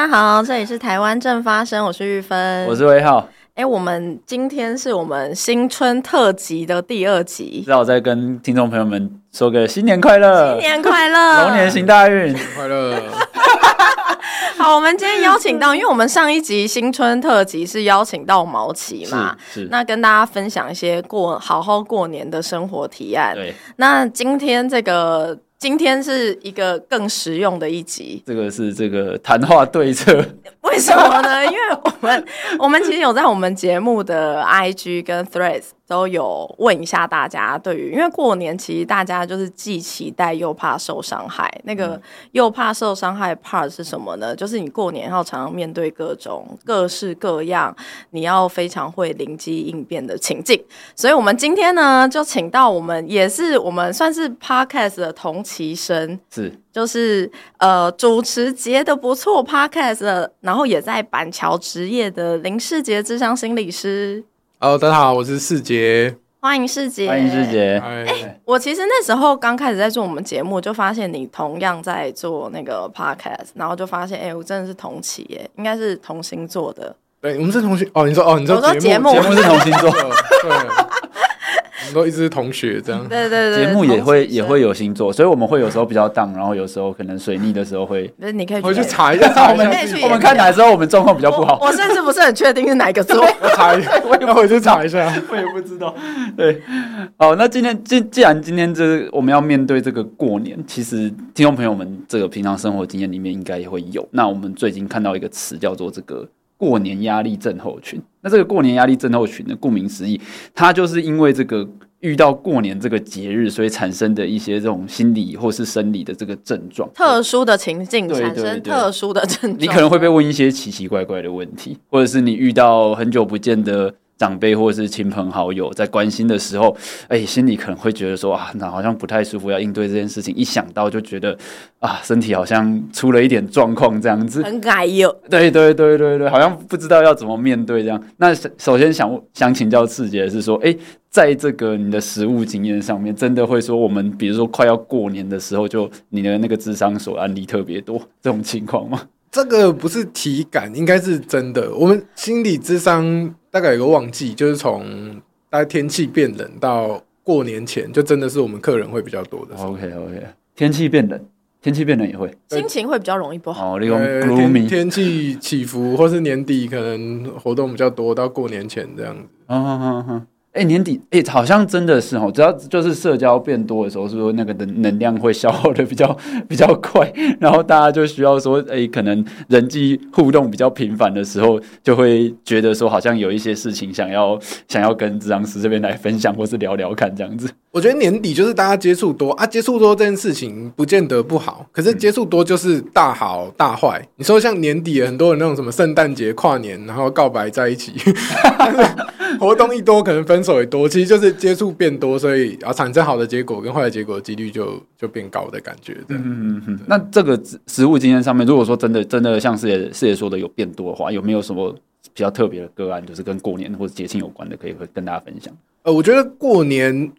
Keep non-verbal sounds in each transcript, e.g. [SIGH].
大家好，这里是台湾正发生，我是玉芬，我是威浩。哎，我们今天是我们新春特辑的第二集，那我再跟听众朋友们说个新年快乐，新年快乐，龙年行大运，快乐。[LAUGHS] 好，我们今天邀请到，因为我们上一集新春特辑是邀请到毛奇嘛，是，是那跟大家分享一些过好好过年的生活提案。对，那今天这个。今天是一个更实用的一集，这个是这个谈话对策，为什么呢？因为我们我们其实有在我们节目的 IG 跟 Threads。都有问一下大家，对于因为过年，其实大家就是既期待又怕受伤害。那个又怕受伤害 part 是什么呢？就是你过年要常常面对各种各式各样，你要非常会灵机应变的情境。所以，我们今天呢，就请到我们也是我们算是 podcast 的同期生，是就是呃主持节的不错 podcast 的，然后也在板桥执业的林世杰智商心理师。Hello，大家好，我是世杰，欢迎世杰，欢迎世杰。哎、欸，我其实那时候刚开始在做我们节目，就发现你同样在做那个 podcast，然后就发现，哎、欸，我真的是同期耶，应该是同星座的。对，我们是同星哦。你说哦，你说节目节目，目是同星座。[LAUGHS] 对。我们都一直是同学，这样。对对对，节目也会也会有星座，所以我们会有时候比较荡，然后有时候可能水逆的时候会。那，你可以回去查一下，查一下。我们看哪时候我们状况比较不好。我，甚至不是很确定是哪个座。我查一下，[LAUGHS] 我也回去查一下，我也不知道。对，好，那今天既既然今天这个我们要面对这个过年，其实听众朋友们这个平常生活经验里面应该也会有。那我们最近看到一个词叫做这个过年压力症候群。那这个过年压力症候群呢，顾名思义，它就是因为这个。遇到过年这个节日，所以产生的一些这种心理或是生理的这个症状，特殊的情境产生特殊的症状，你可能会被问一些奇奇怪怪的问题，或者是你遇到很久不见的。长辈或者是亲朋好友在关心的时候，哎、欸，心里可能会觉得说啊，那好像不太舒服，要应对这件事情。一想到就觉得啊，身体好像出了一点状况，这样子很改哟。对对对对对，好像不知道要怎么面对这样。那首先想想请教士杰的是说，哎、欸，在这个你的实务经验上面，真的会说我们比如说快要过年的时候，就你的那个智商所案例特别多这种情况吗？这个不是体感，应该是真的。我们心理智商大概有个旺季，就是从大概天气变冷到过年前，就真的是我们客人会比较多的。OK OK，天气变冷，天气变冷也会心情会比较容易不好。哦，利用 gloomy 天气起伏，或是年底可能活动比较多，到过年前这样子。嗯嗯嗯嗯。哎、年底哎、好像真的是哦，只要就是社交变多的时候，是不是那个能能量会消耗的比较 [LAUGHS] 比较快？然后大家就需要说，哎、可能人际互动比较频繁的时候，就会觉得说，好像有一些事情想要想要跟咨商师这边来分享，或是聊聊看这样子。我觉得年底就是大家接触多啊，接触多这件事情不见得不好，可是接触多就是大好大坏。你说像年底很多人那种什么圣诞节、跨年，然后告白在一起。[LAUGHS] 活动一多，可能分手也多，其实就是接触变多，所以啊，产生好的结果跟坏的结果的几率就就变高的感觉。对，嗯嗯嗯。那这个实物经验上面，如果说真的真的像师爷师爷说的有变多的话，有没有什么比较特别的个案，就是跟过年或者节庆有关的，可以跟大家分享？呃，我觉得过年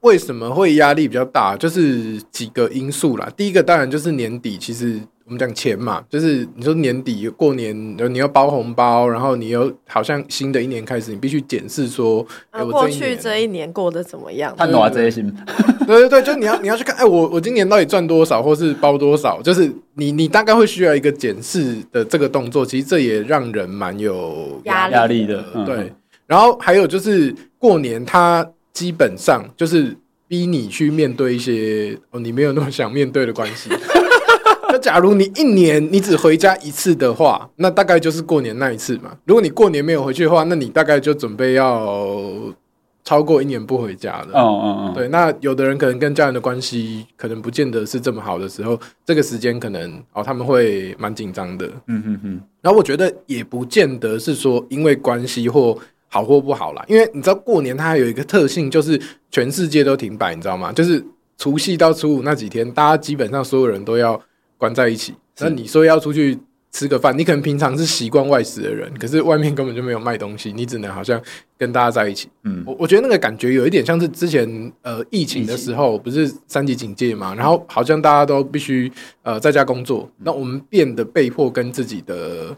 为什么会压力比较大，就是几个因素啦。第一个当然就是年底，其实。我们讲钱嘛，就是你说年底过年，你要包红包，然后你又好像新的一年开始，你必须检视说，啊欸、过去这一年过得怎么样？看多少这些心 [LAUGHS] 对对对，就你要你要去看，哎，我我今年到底赚多少，或是包多少？就是你你大概会需要一个检视的这个动作，其实这也让人蛮有压压力的。对，然后还有就是过年，它基本上就是逼你去面对一些哦，你没有那么想面对的关系。那假如你一年你只回家一次的话，那大概就是过年那一次嘛。如果你过年没有回去的话，那你大概就准备要超过一年不回家了。哦哦哦，对。那有的人可能跟家人的关系可能不见得是这么好的时候，这个时间可能哦他们会蛮紧张的。嗯嗯嗯。然后我觉得也不见得是说因为关系或好或不好啦，因为你知道过年它还有一个特性，就是全世界都停摆，你知道吗？就是除夕到初五那几天，大家基本上所有人都要。关在一起，那你说要出去吃个饭，你可能平常是习惯外食的人，可是外面根本就没有卖东西，你只能好像跟大家在一起。嗯，我我觉得那个感觉有一点像是之前呃疫情的时候，不是三级警戒嘛，然后好像大家都必须呃在家工作，那我们变得被迫跟自己的。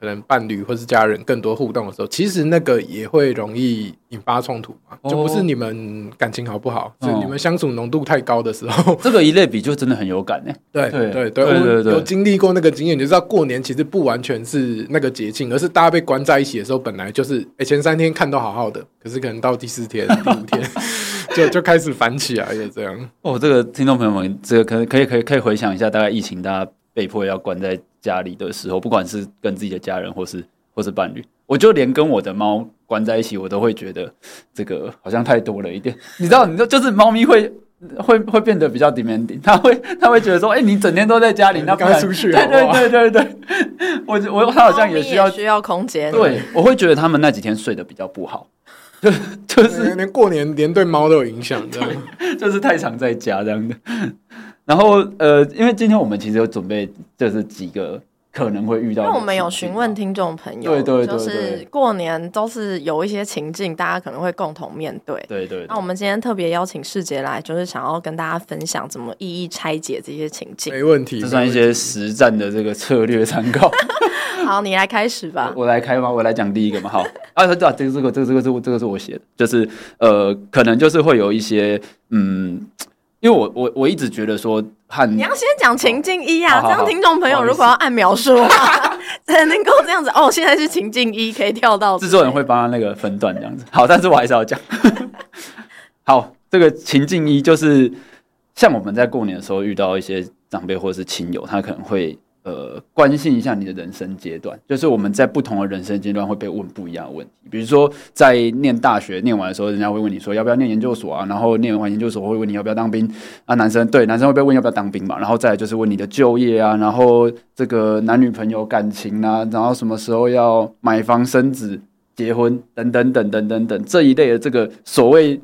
可能伴侣或是家人更多互动的时候，其实那个也会容易引发冲突嘛，就不是你们感情好不好，是你们相处浓度太高的时候。[LAUGHS] 这个一类比就真的很有感呢。[LAUGHS] 对对对对，我有经历过那个经验，就知道过年其实不完全是那个节庆，而是大家被关在一起的时候，本来就是哎前三天看都好好的，可是可能到第四天、[LAUGHS] 第五天就就开始烦起来，就这样。哦，这个听众朋友们，这个可能可以可以可以回想一下，大概疫情大家被迫要关在。家里的时候，不管是跟自己的家人，或是或是伴侣，我就连跟我的猫关在一起，我都会觉得这个好像太多了一点。[LAUGHS] 你知道，你知道，就是猫咪会会会变得比较 demanding，它会它会觉得说，哎、欸，你整天都在家里，那该出去。对对对对对，[LAUGHS] 我我它好像也需要也需要空间。对，我会觉得他们那几天睡得比较不好，[LAUGHS] 就就是连过年连对猫都有影响，这样就是太常在家这样的。然后呃，因为今天我们其实有准备，就是几个可能会遇到。因为我们有询问听众朋友，对对对，就是过年都是有一些情境，大家可能会共同面对。对对，对。那我们今天特别邀请世杰来，就是想要跟大家分享怎么一一拆解这些情境。没问题，这算一些实战的这个策略参考。[LAUGHS] 好，你来开始吧。我，我来开吗？我来讲第一个嘛。好 [LAUGHS] 啊，对啊，这个这个这个这个这个这个是我写的，就是呃，可能就是会有一些嗯。因为我我我一直觉得说，和你要先讲情境一啊，这样听众朋友如果要按描述 [LAUGHS] 才能够这样子哦。现在是情境一，可以跳到 [LAUGHS] 制作人会帮他那个分段这样子。好，但是我还是要讲。[LAUGHS] 好，这个情境一就是像我们在过年的时候遇到一些长辈或者是亲友，他可能会。呃，关心一下你的人生阶段，就是我们在不同的人生阶段会被问不一样的问题。比如说，在念大学念完的时候，人家会问你说要不要念研究所啊？然后念完研究所会问你要不要当兵啊？男生对男生会被问要不要当兵嘛？然后再来就是问你的就业啊，然后这个男女朋友感情啊，然后什么时候要买房生子、结婚等等等等等等这一类的这个所谓。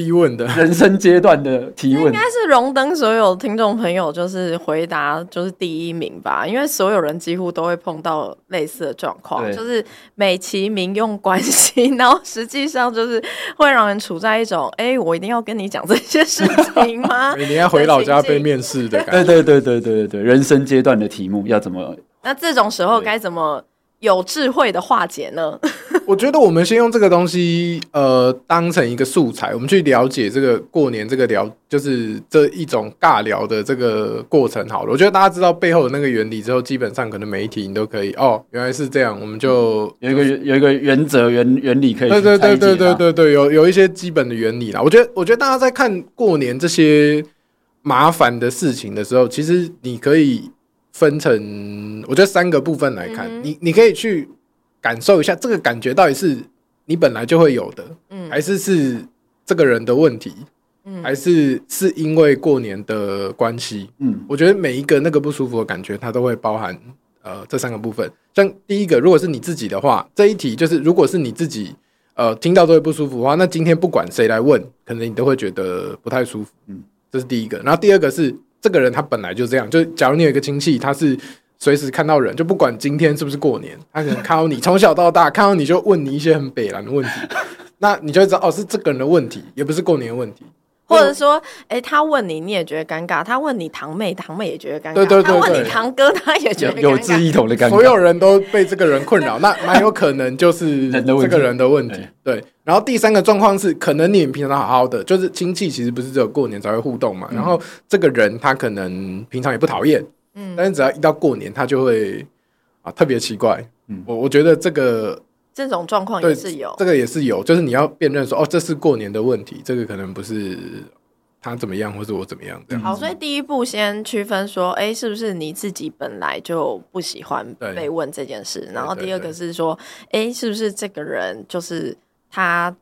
逼问的 [LAUGHS] 人生阶段的提问，应该是荣登所有听众朋友就是回答就是第一名吧，因为所有人几乎都会碰到类似的状况，就是美其名用关系，然后实际上就是会让人处在一种，哎、欸，我一定要跟你讲这些事情吗？[LAUGHS] 你要回老家被面试的感觉，对对对对对对对，人生阶段的题目要怎么？那这种时候该怎么？有智慧的化解呢？[LAUGHS] 我觉得我们先用这个东西，呃，当成一个素材，我们去了解这个过年这个聊，就是这一种尬聊的这个过程好了。我觉得大家知道背后的那个原理之后，基本上可能每一题你都可以哦，原来是这样，我们就有一个有一个原则原原理可以对对对对对对对，有有一些基本的原理啦。我觉得我觉得大家在看过年这些麻烦的事情的时候，其实你可以。分成我觉得三个部分来看，嗯、你你可以去感受一下这个感觉到底是你本来就会有的，嗯，还是是这个人的问题，嗯，还是是因为过年的关系，嗯，我觉得每一个那个不舒服的感觉，它都会包含呃这三个部分。像第一个，如果是你自己的话，这一题就是如果是你自己呃听到都会不舒服的话，那今天不管谁来问，可能你都会觉得不太舒服，嗯，这是第一个。然后第二个是。这个人他本来就这样，就假如你有一个亲戚，他是随时看到人，就不管今天是不是过年，他可能看到你从小到大看到你就问你一些很北蓝的问题，那你就会知道哦，是这个人的问题，也不是过年的问题。或者说，哎，他问你，你也觉得尴尬；他问你堂妹，堂妹也觉得尴尬；对对对对，他问你堂哥，他也觉得有志一同的尴尬。所有人都被这个人困扰，那蛮有可能就是这个人的问题。对。然后第三个状况是，可能你们平常好好的，就是亲戚其实不是只有过年才会互动嘛。然后这个人他可能平常也不讨厌，嗯，但是只要一到过年，他就会啊特别奇怪。嗯，我我觉得这个这种状况也是有，这个也是有，就是你要辨认说，哦，这是过年的问题，这个可能不是。他怎么样，或是我怎么样？这样。好，所以第一步先区分说，哎、欸，是不是你自己本来就不喜欢被问这件事？然后第二个是说，哎、欸，是不是这个人就是他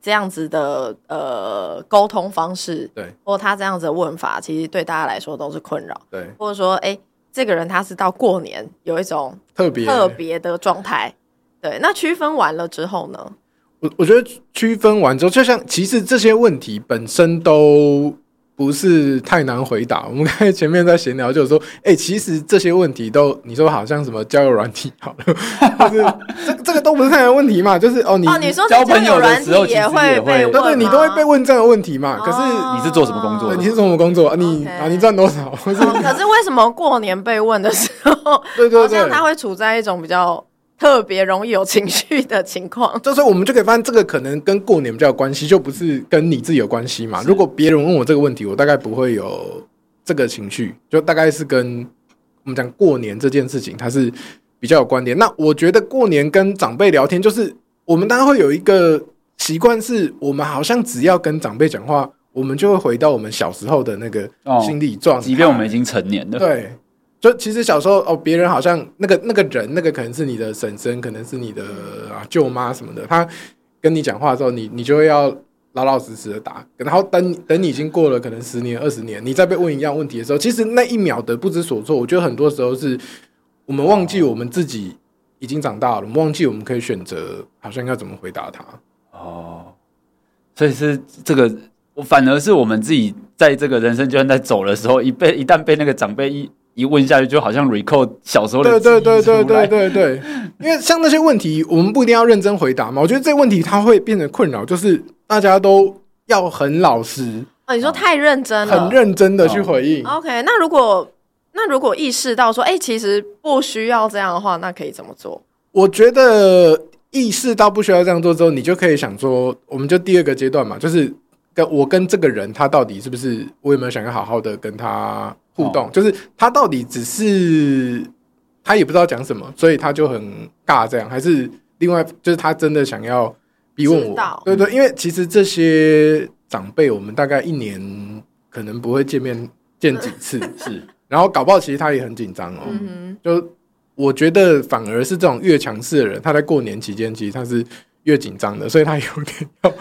这样子的呃沟通方式，对，或他这样子的问法，其实对大家来说都是困扰，对，或者说，哎、欸，这个人他是到过年有一种特别特别的状态，对，那区分完了之后呢？我我觉得区分完之后，就像其实这些问题本身都不是太难回答。我们刚才前面在闲聊，就是说，哎、欸，其实这些问题都你说好像什么交友软体好了，就是 [LAUGHS] 这这个都不是太难问题嘛。就是哦，你哦，你说交朋友的时候也会被问，对对，你都会被问这样的问题嘛。可是你是做什么工作？你是做什么工作？你啊，你赚多少？[LAUGHS] 可是为什么过年被问的时候，对对对，好像他会处在一种比较。特别容易有情绪的情况，就是我们就可以发现，这个可能跟过年比较有关系，就不是跟你自己有关系嘛。如果别人问我这个问题，我大概不会有这个情绪，就大概是跟我们讲过年这件事情，它是比较有关联。那我觉得过年跟长辈聊天，就是我们当然会有一个习惯，是我们好像只要跟长辈讲话，我们就会回到我们小时候的那个心理状态，即便我们已经成年了，对。就其实小时候哦，别人好像那个那个人，那个可能是你的婶婶，可能是你的啊舅妈什么的。他跟你讲话的时候，你你就会要老老实实的答。然后等等你已经过了可能十年二十年，你再被问一样问题的时候，其实那一秒的不知所措，我觉得很多时候是我们忘记我们自己已经长大了，我们忘记我们可以选择，好像要怎么回答他。哦，所以是这个，我反而是我们自己在这个人生阶段在走的时候，一被一旦被那个长辈一。一问下去，就好像 recall 小时候的。对对对对对对对，[LAUGHS] 因为像那些问题，我们不一定要认真回答嘛。我觉得这个问题它会变成困扰，就是大家都要很老实。哦，你说太认真了，很认真的去回应。哦。OK，那如果那如果意识到说，哎、欸，其实不需要这样的话，那可以怎么做？我觉得意识到不需要这样做之后，你就可以想说，我们就第二个阶段嘛，就是跟我跟这个人，他到底是不是我有没有想要好好的跟他。互动就是他到底只是他也不知道讲什么，所以他就很尬这样，还是另外就是他真的想要逼问我？对对，因为其实这些长辈我们大概一年可能不会见面见几次，[LAUGHS] 是，然后搞不好其实他也很紧张哦。就我觉得反而是这种越强势的人，他在过年期间其实他是越紧张的，所以他有点要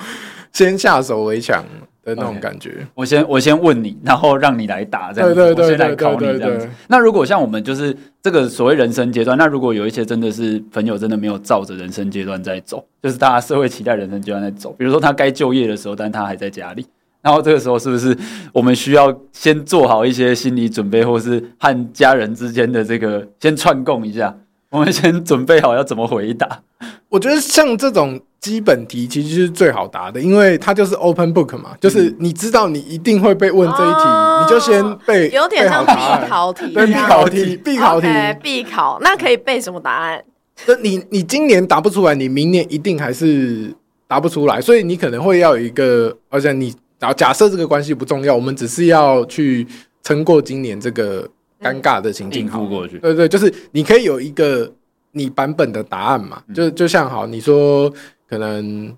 先下手为强。的那种感觉，okay, 我先我先问你，然后让你来答，这样子，对对对，我先来考你这样子。那如果像我们就是这个所谓人生阶段，那如果有一些真的是朋友真的没有照着人生阶段在走，就是大家社会期待人生阶段在走，比如说他该就业的时候，但他还在家里，然后这个时候是不是我们需要先做好一些心理准备，或是和家人之间的这个先串供一下，我们先准备好要怎么回答？我觉得像这种。基本题其实是最好答的，因为它就是 open book 嘛，就是你知道你一定会被问这一题，哦、你就先背。有点像必考题，对，必考题，[LAUGHS] 必考题，okay, 必考。那可以背什么答案？那你你今年答不出来，你明年一定还是答不出来，所以你可能会要有一个，而且你假假设这个关系不重要，我们只是要去撑过今年这个尴尬的情境，应付过去。对对，就是你可以有一个你版本的答案嘛，就就像好你说。可能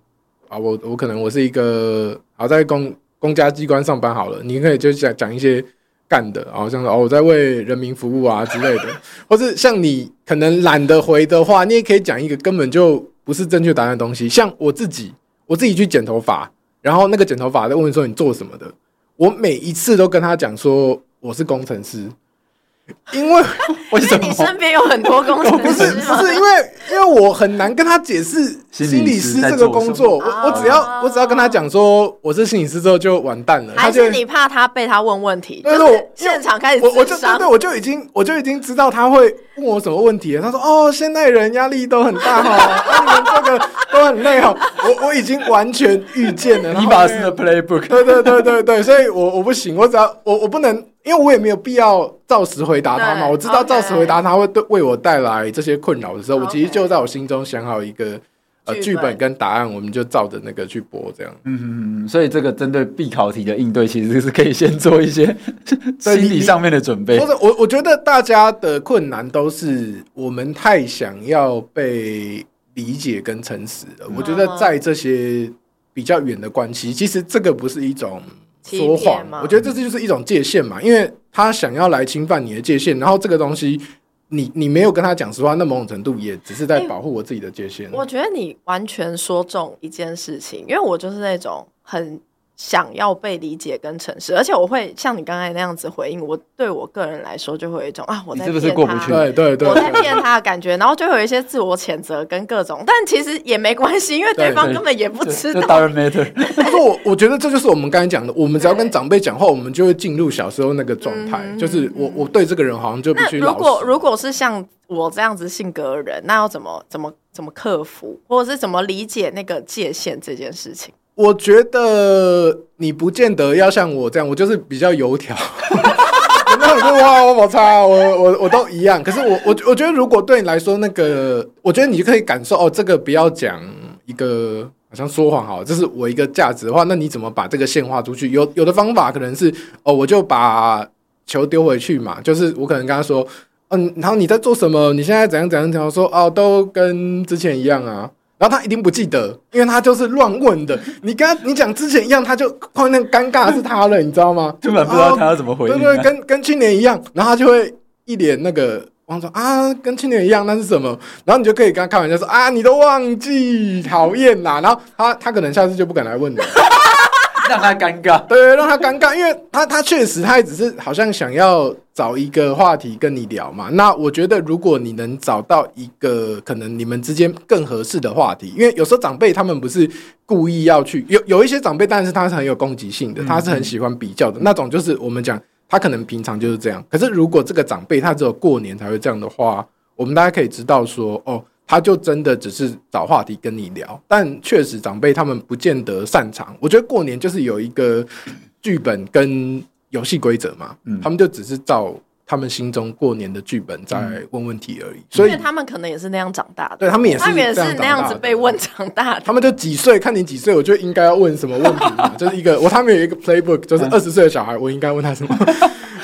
啊，我我可能我是一个好在公公家机关上班好了，你可以就讲讲一些干的，好像说哦我在为人民服务啊之类的，[LAUGHS] 或是像你可能懒得回的话，你也可以讲一个根本就不是正确答案的东西，像我自己我自己去剪头发，然后那个剪头发在问说你做什么的，我每一次都跟他讲说我是工程师。[LAUGHS] 因为 [LAUGHS] 为什么你身边有很多工程师？[LAUGHS] 不是不是因为因为我很难跟他解释心理师这个工作，我我只要我只要跟他讲说我是心理师之后就完蛋了。还是你怕他被他问问题？就是我现场开始我我就对对，我就已经我就已经知道他会问我什么问题了。他说哦，现代人压力都很大哈，你们这个都很累哈。我我已经完全预见了，你把是的 playbook。对对对对对，所以我我不行，我只要我我不能。因为我也没有必要照实回答他嘛，我知道照实回答他会对为我带来这些困扰的时候，我其实就在我心中想好一个呃剧本跟答案，我们就照着那个去播这样。嗯嗯嗯，所以这个针对必考题的应对，其实是可以先做一些 [LAUGHS] 心理上面的准备。或者我我觉得大家的困难都是我们太想要被理解跟诚实了。我觉得在这些比较远的关系，其实这个不是一种。说谎，我觉得这就是一种界限嘛，因为他想要来侵犯你的界限，然后这个东西你你没有跟他讲实话，那某种程度也只是在保护我自己的界限。我觉得你完全说中一件事情，因为我就是那种很想要被理解跟诚实，而且我会像你刚才那样子回应，我对我个人来说就会有一种啊，我在骗他，是不是过不去？对对对，我在骗他的感觉，然后就会有一些自我谴责跟各种，但其实也没关系，因为对方根本也不知道。当然 matter。不过我我觉得这就是我们刚才讲的，我们只要跟长辈讲话，我们就会进入小时候那个状态，嗯、就是我我对这个人好像就必须。如果如果是像我这样子性格的人，那要怎么怎么怎么克服，或者是怎么理解那个界限这件事情？我觉得你不见得要像我这样，我就是比较油条。那我就哇，我好差，我我我都一样。可是我我我觉得，如果对你来说，那个我觉得你就可以感受哦，这个不要讲一个好像说谎好，这是我一个价值的话，那你怎么把这个线画出去？有有的方法可能是哦，我就把球丢回去嘛，就是我可能跟他说，嗯，然后你在做什么？你现在怎样怎样怎样说？哦，都跟之前一样啊。然后他一定不记得，因为他就是乱问的。[LAUGHS] 你跟他你讲之前一样，他就碰那个尴尬是他了，你知道吗？根本不知道他要怎么回应。对对，跟跟去年一样，然后他就会一脸那个忘说啊，跟去年一样，那是什么？然后你就可以跟他开玩笑说啊，你都忘记，讨厌啦。然后他他可能下次就不敢来问你。[LAUGHS] 让他尴尬，对，让他尴尬，因为他他确实他也只是好像想要找一个话题跟你聊嘛。那我觉得，如果你能找到一个可能你们之间更合适的话题，因为有时候长辈他们不是故意要去，有有一些长辈，但是他是很有攻击性的，他是很喜欢比较的那种，就是我们讲他可能平常就是这样。可是如果这个长辈他只有过年才会这样的话，我们大家可以知道说哦。他就真的只是找话题跟你聊，但确实长辈他们不见得擅长。我觉得过年就是有一个剧本跟游戏规则嘛，嗯，他们就只是照他们心中过年的剧本在问问题而已。所以他们可能也是那样长大的，对他们也是，他们也是那样子被问长大的。他们就几岁，看你几岁，我就应该要问什么问题嘛，[LAUGHS] 就是一个我他们有一个 playbook，就是二十岁的小孩，我应该问他什么。[LAUGHS]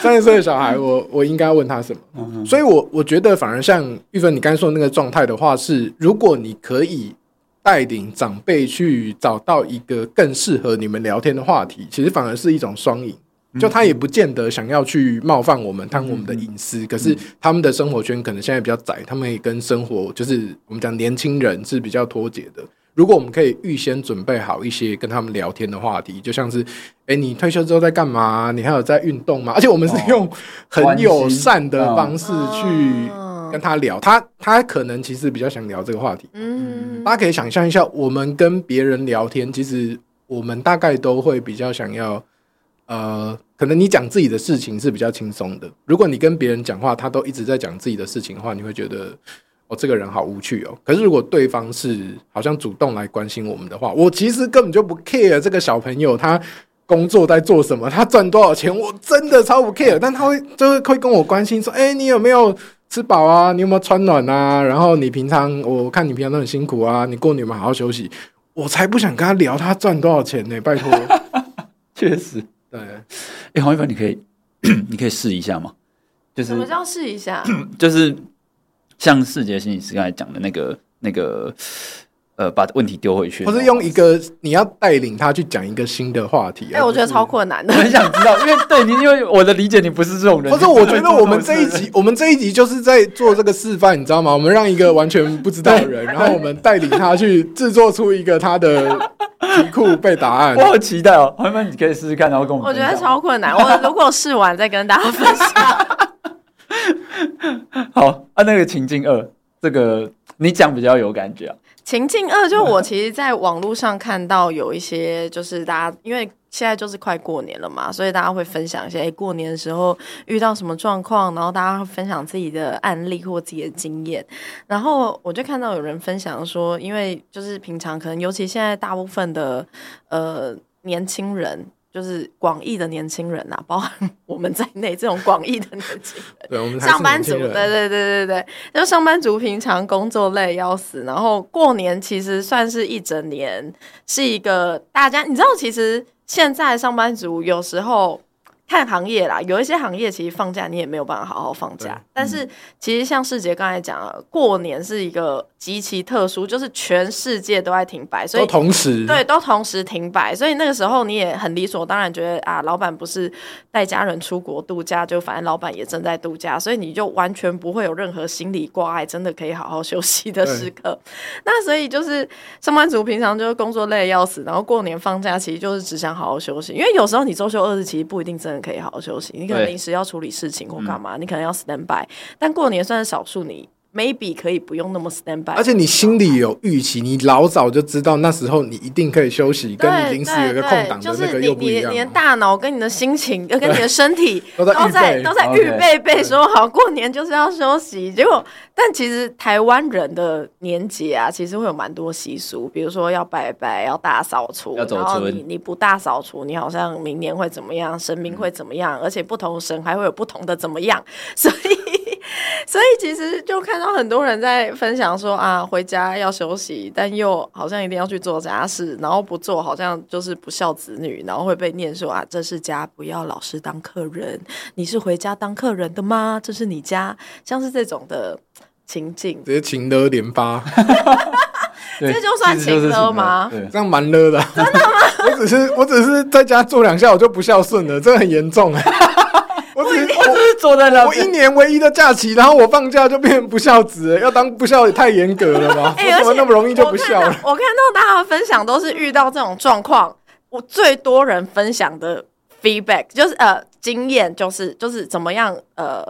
三十岁的小孩，我我应该问他什么？嗯、所以我，我我觉得反而像玉芬你刚才说的那个状态的话，是如果你可以带领长辈去找到一个更适合你们聊天的话题，其实反而是一种双赢。就他也不见得想要去冒犯我们，贪我们的隐私，嗯、可是他们的生活圈可能现在比较窄，他们也跟生活就是我们讲年轻人是比较脱节的。如果我们可以预先准备好一些跟他们聊天的话题，就像是，诶、欸，你退休之后在干嘛？你还有在运动吗？而且我们是用很友善的方式去跟他聊，他他可能其实比较想聊这个话题。嗯，大家可以想象一下，我们跟别人聊天，其实我们大概都会比较想要，呃，可能你讲自己的事情是比较轻松的。如果你跟别人讲话，他都一直在讲自己的事情的话，你会觉得。哦，这个人好无趣哦。可是如果对方是好像主动来关心我们的话，我其实根本就不 care 这个小朋友他工作在做什么，他赚多少钱，我真的超不 care。但他会就是会跟我关心说，哎，你有没有吃饱啊？你有没有穿暖啊？然后你平常我看你平常都很辛苦啊，你过年嘛好好休息。我才不想跟他聊他赚多少钱呢，拜托。[LAUGHS] 确实，对。哎，黄一凡，你可以你可以试一下吗？就是什么叫试一下？[CLEARS THROAT] 就是。像世杰心理师刚才讲的那个那个，呃，把问题丢回去，或是用一个你要带领他去讲一个新的话题。哎，我觉得超困难的，我很想知道，因为对你，因为我的理解，你不是这种人。不是，我觉得我们这一集，我们这一集就是在做这个示范，你知道吗？我们让一个完全不知道的人，[LAUGHS] 然后我们带领他去制作出一个他的题库背答案。我好期待哦！朋友们，你可以试试看，然后跟我们。我觉得超困难，我 [LAUGHS] 如果试完再跟大家分享。[LAUGHS] 好啊，那个情境二，这个你讲比较有感觉啊。情境二，就我其实在网络上看到有一些，就是大家因为现在就是快过年了嘛，所以大家会分享一些，哎，过年的时候遇到什么状况，然后大家会分享自己的案例或自己的经验。然后我就看到有人分享说，因为就是平常可能，尤其现在大部分的呃年轻人。就是广义的年轻人呐、啊，包含我们在内，这种广义的年轻人，[LAUGHS] 对，我们上班族，对对对对对，就上班族平常工作累要死，然后过年其实算是一整年，是一个大家，你知道，其实现在上班族有时候看行业啦，有一些行业其实放假你也没有办法好好放假。但是其实像世杰刚才讲了，过年是一个极其特殊，就是全世界都在停摆，所以同时对都同时停摆，所以那个时候你也很理所当然觉得啊，老板不是带家人出国度假，就反正老板也正在度假，所以你就完全不会有任何心理挂碍，真的可以好好休息的时刻。那所以就是上班族平常就是工作累得要死，然后过年放假其实就是只想好好休息，因为有时候你周休二日其实不一定真的。可以好好休息，你可能临时要处理事情或干嘛，你可能要 stand by，但过年算是少数你。Maybe 可以不用那么 stand by，而且你心里有预期，你老早就知道那时候你一定可以休息，跟你临时有一个空档的那个又不一样。就是你你你的大脑跟你的心情，跟你的身体 [LAUGHS] 都在都在预备备说好过年就是要休息。结果，但其实台湾人的年节啊，其实会有蛮多习俗，比如说要拜拜，要大扫除，然后你你不大扫除，你好像明年会怎么样，神明会怎么样，而且不同神还会有不同的怎么样，所以。[LAUGHS] 所以其实就看到很多人在分享说啊，回家要休息，但又好像一定要去做家事，然后不做好像就是不孝子女，然后会被念说啊，这是家，不要老是当客人。你是回家当客人的吗？这是你家，像是这种的情境，直接情勒连发，这就算情勒吗？这样蛮勒的，[LAUGHS] 真的吗？我只是我只是在家做两下，我就不孝顺了，这很严重坐在那，我一年唯一的假期，然后我放假就变成不孝子，要当不孝也太严格了吧？[LAUGHS] 为什么那么容易就不孝了？我看到大家分享都是遇到这种状况，我最多人分享的 feedback 就是呃经验就是就是怎么样呃，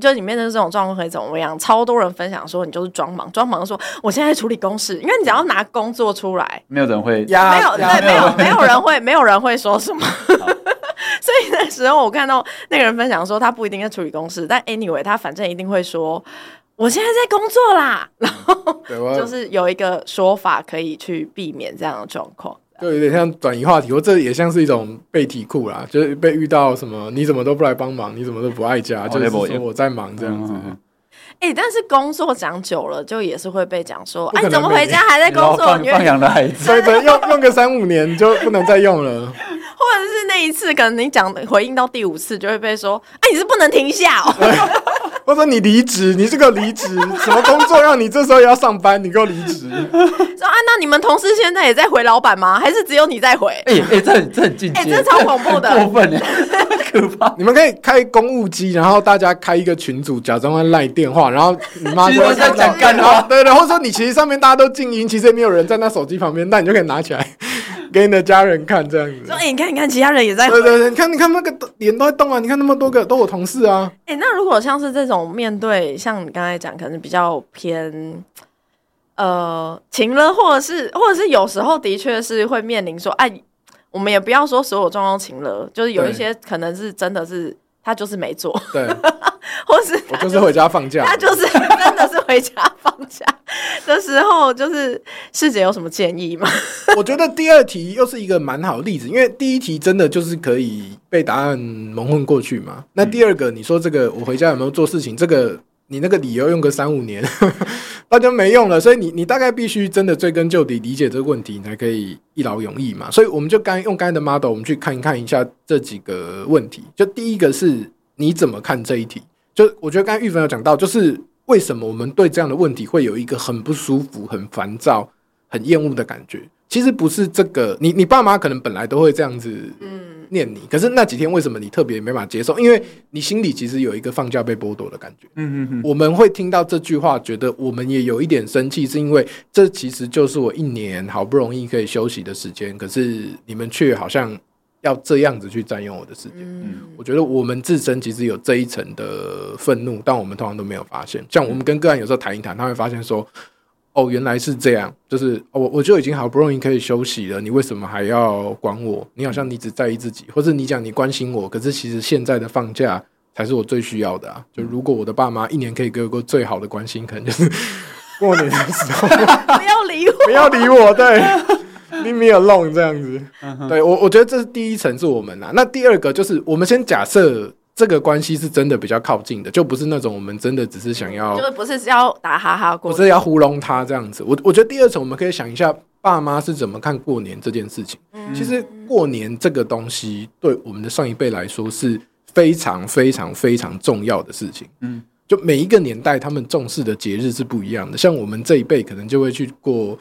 就里面的这种状况可以怎么样？超多人分享说你就是装忙，装忙说我现在在处理公事，因为你只要拿工作出来，没有人会压，没有对，没有没有人会没有人会说什么。[LAUGHS] 所以那时候我看到那个人分享说，他不一定在处理公事，但 anyway 他反正一定会说，我现在在工作啦。[LAUGHS] 然后就是有一个说法可以去避免这样的状况，就有点像转移话题，或这也像是一种被题库啦，就是被遇到什么你怎么都不来帮忙，你怎么都不爱家，就是说我在忙这样子。哎、欸，但是工作讲久了，就也是会被讲说，哎，你怎么回家还在工作？[LAUGHS] 放养的孩子，所以等用用个三五年就不能再用了。或者是那一次，可能你讲回应到第五次，就会被说，哎，你是不能停下哦。[LAUGHS] 或者你离职，你这个离职，什么工作让你这时候也要上班？你给我离职。说啊，那你们同事现在也在回老板吗？还是只有你在回？哎哎，这很这很进阶，哎，这超恐怖的，[LAUGHS] 过分，[LAUGHS] 可怕。你们可以开公务机，然后大家开一个群组，假装在赖电话，然后你妈就在讲干话。对，然后说你其实上面大家都静音，其实也没有人在那手机旁边，那你就可以拿起来给你的家人看，这样子。说，哎，你看，你看，其他人也在回。对对对，你看，你看那个脸都在动啊！你看那么多个都有同事啊。哎，那如果像是这种面对，像你刚才讲，可能比较偏。呃，情了，或者是，或者是有时候的确是会面临说，哎，我们也不要说所有状况情了，就是有一些可能是真的是他就是没做，对，[LAUGHS] 或是我就是回家放假，他就是 [LAUGHS] 真的是回家放假的时候，就是师姐有什么建议吗？[LAUGHS] 我觉得第二题又是一个蛮好的例子，因为第一题真的就是可以被答案蒙混过去嘛。那第二个，你说这个我回家有没有做事情？这个你那个理由用个三五年。[LAUGHS] 那就没用了，所以你你大概必须真的追根究底理解这个问题，你才可以一劳永逸嘛。所以我们就刚用刚才的 model，我们去看一看一下这几个问题。就第一个是你怎么看这一题？就我觉得刚才玉芬有讲到，就是为什么我们对这样的问题会有一个很不舒服、很烦躁、很厌恶的感觉？其实不是这个，你你爸妈可能本来都会这样子，嗯。念你，可是那几天为什么你特别没办法接受？因为你心里其实有一个放假被剥夺的感觉。嗯嗯嗯。我们会听到这句话，觉得我们也有一点生气，是因为这其实就是我一年好不容易可以休息的时间，可是你们却好像要这样子去占用我的时间。嗯，我觉得我们自身其实有这一层的愤怒，但我们通常都没有发现。像我们跟个案有时候谈一谈，他会发现说。哦，原来是这样，就是我我就已经好不容易可以休息了，你为什么还要管我？你好像你只在意自己，或者你讲你关心我，可是其实现在的放假才是我最需要的啊！就如果我的爸妈一年可以给我个最好的关心，可能就是 [LAUGHS] 过年的时候，[LAUGHS] 不要理我，不要理我，对，leave me alone 这样子，对我我觉得这是第一层是我们啊，那第二个就是我们先假设。这个关系是真的比较靠近的，就不是那种我们真的只是想要，就是不是要打哈哈过，不是要糊弄他这样子。我我觉得第二层我们可以想一下，爸妈是怎么看过年这件事情。其实过年这个东西，对我们的上一辈来说是非常非常非常重要的事情。嗯，就每一个年代，他们重视的节日是不一样的。像我们这一辈，可能就会去过。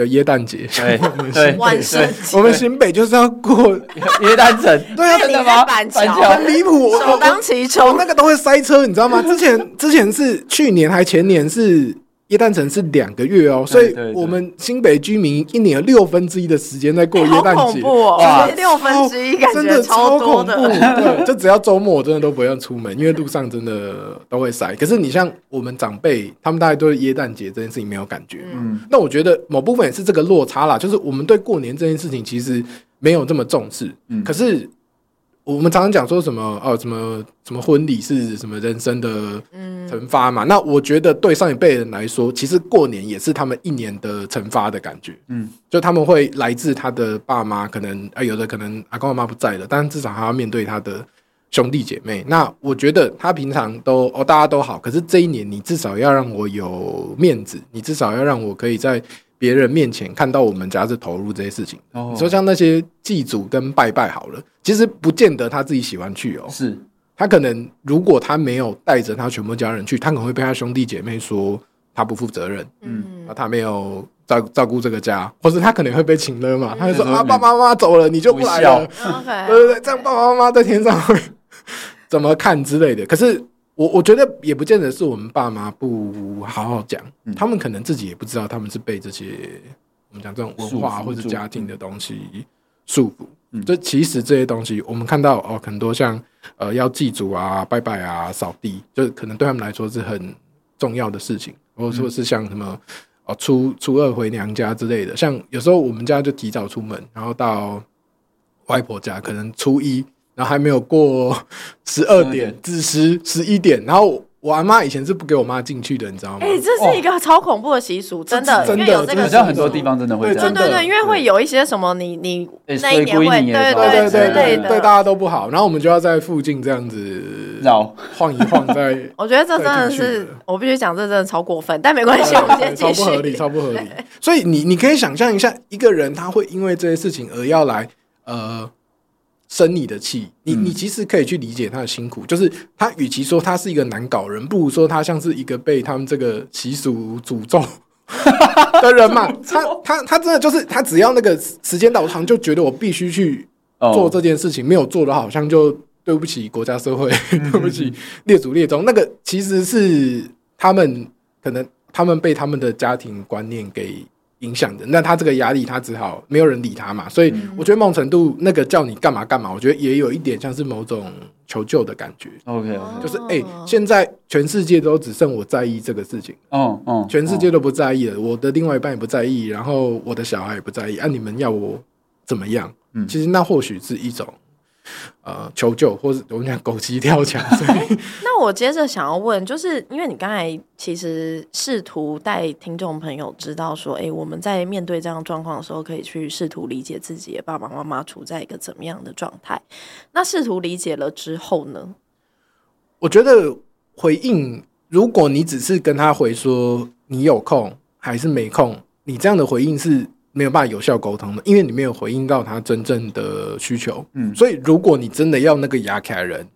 呃，耶诞节，对，对，万圣节，我们新北就是要过耶诞城，[LAUGHS] 对啊，真的吗？板桥很离谱，首当其冲，那个都会塞车，你知道吗？之前之前是去年还前年是。耶诞城是两个月哦，所以我们新北居民一年有六分之一的时间在过耶诞节，好恐怖哦！六分之一感觉超多的，[LAUGHS] 真的超恐怖。对，就只要周末，我真的都不用出门，因为路上真的都会塞。可是你像我们长辈，他们大概对耶诞节这件事情没有感觉。嗯，那我觉得某部分也是这个落差啦，就是我们对过年这件事情其实没有这么重视。嗯，可是。我们常常讲说什么哦，什么什么婚礼是什么人生的惩罚嘛？嗯、那我觉得对上一辈人来说，其实过年也是他们一年的惩罚的感觉。嗯，就他们会来自他的爸妈，可能啊、呃，有的可能阿公阿妈不在了，但至少还要面对他的兄弟姐妹。那我觉得他平常都哦，大家都好，可是这一年你至少要让我有面子，你至少要让我可以在。别人面前看到我们家是投入这些事情，哦。你说像那些祭祖跟拜拜好了，其实不见得他自己喜欢去哦。是，他可能如果他没有带着他全部家人去，他可能会被他兄弟姐妹说他不负责任，嗯，他没有照照顾这个家，或者他可能会被请了嘛，他就说啊，爸爸妈妈走了，你就不来了，对对对，这样爸爸妈妈在天上会 [LAUGHS] 怎么看之类的。可是。我我觉得也不见得是我们爸妈不好好讲，嗯、他们可能自己也不知道，他们是被这些我们讲这种文化或者家庭的东西束缚。嗯，就其实这些东西，我们看到哦，很多像呃要祭祖啊、拜拜啊、扫地，就可能对他们来说是很重要的事情，或者说是像什么哦初初二回娘家之类的。像有时候我们家就提早出门，然后到外婆家，可能初一。然后还没有过十二点至十十一点，然后我阿妈以前是不给我妈进去的，你知道吗？哎，这是一个超恐怖的习俗，真的，真的，好像很多地方真的会这样，对对对，因为会有一些什么，你你那一年会，对对对对对，对大家都不好，然后我们就要在附近这样子绕晃一晃，在 [LAUGHS] 我觉得这真的是，我必须讲，这真的超过分，但没关系，我们先继续，超不合理，超不合理。所以你你可以想象一下，一个人他会因为这些事情而要来呃。生你的气，你你其实可以去理解他的辛苦，就是他与其说他是一个难搞人，不如说他像是一个被他们这个习俗诅咒 [LAUGHS] 的人嘛。他他他真的就是他，只要那个时间到，长就觉得我必须去做这件事情，没有做的，好像就对不起国家社会，对不起列祖列宗。那个其实是他们可能他们被他们的家庭观念给。影响的，那他这个压力，他只好没有人理他嘛，所以我觉得某种程度，那个叫你干嘛干嘛，我觉得也有一点像是某种求救的感觉。OK，, okay. 就是哎、欸，现在全世界都只剩我在意这个事情，哦哦，全世界都不在意了，我的另外一半也不在意，然后我的小孩也不在意，啊，你们要我怎么样？嗯，其实那或许是一种。呃，求救，或者我们讲狗急跳墙。[LAUGHS] 那我接着想要问，就是因为你刚才其实试图带听众朋友知道说，哎、欸，我们在面对这样状况的时候，可以去试图理解自己的爸爸妈妈处在一个怎么样的状态。那试图理解了之后呢？我觉得回应，如果你只是跟他回说你有空还是没空，你这样的回应是。没有办法有效沟通的，因为你没有回应到他真正的需求。嗯，所以如果你真的要那个牙卡人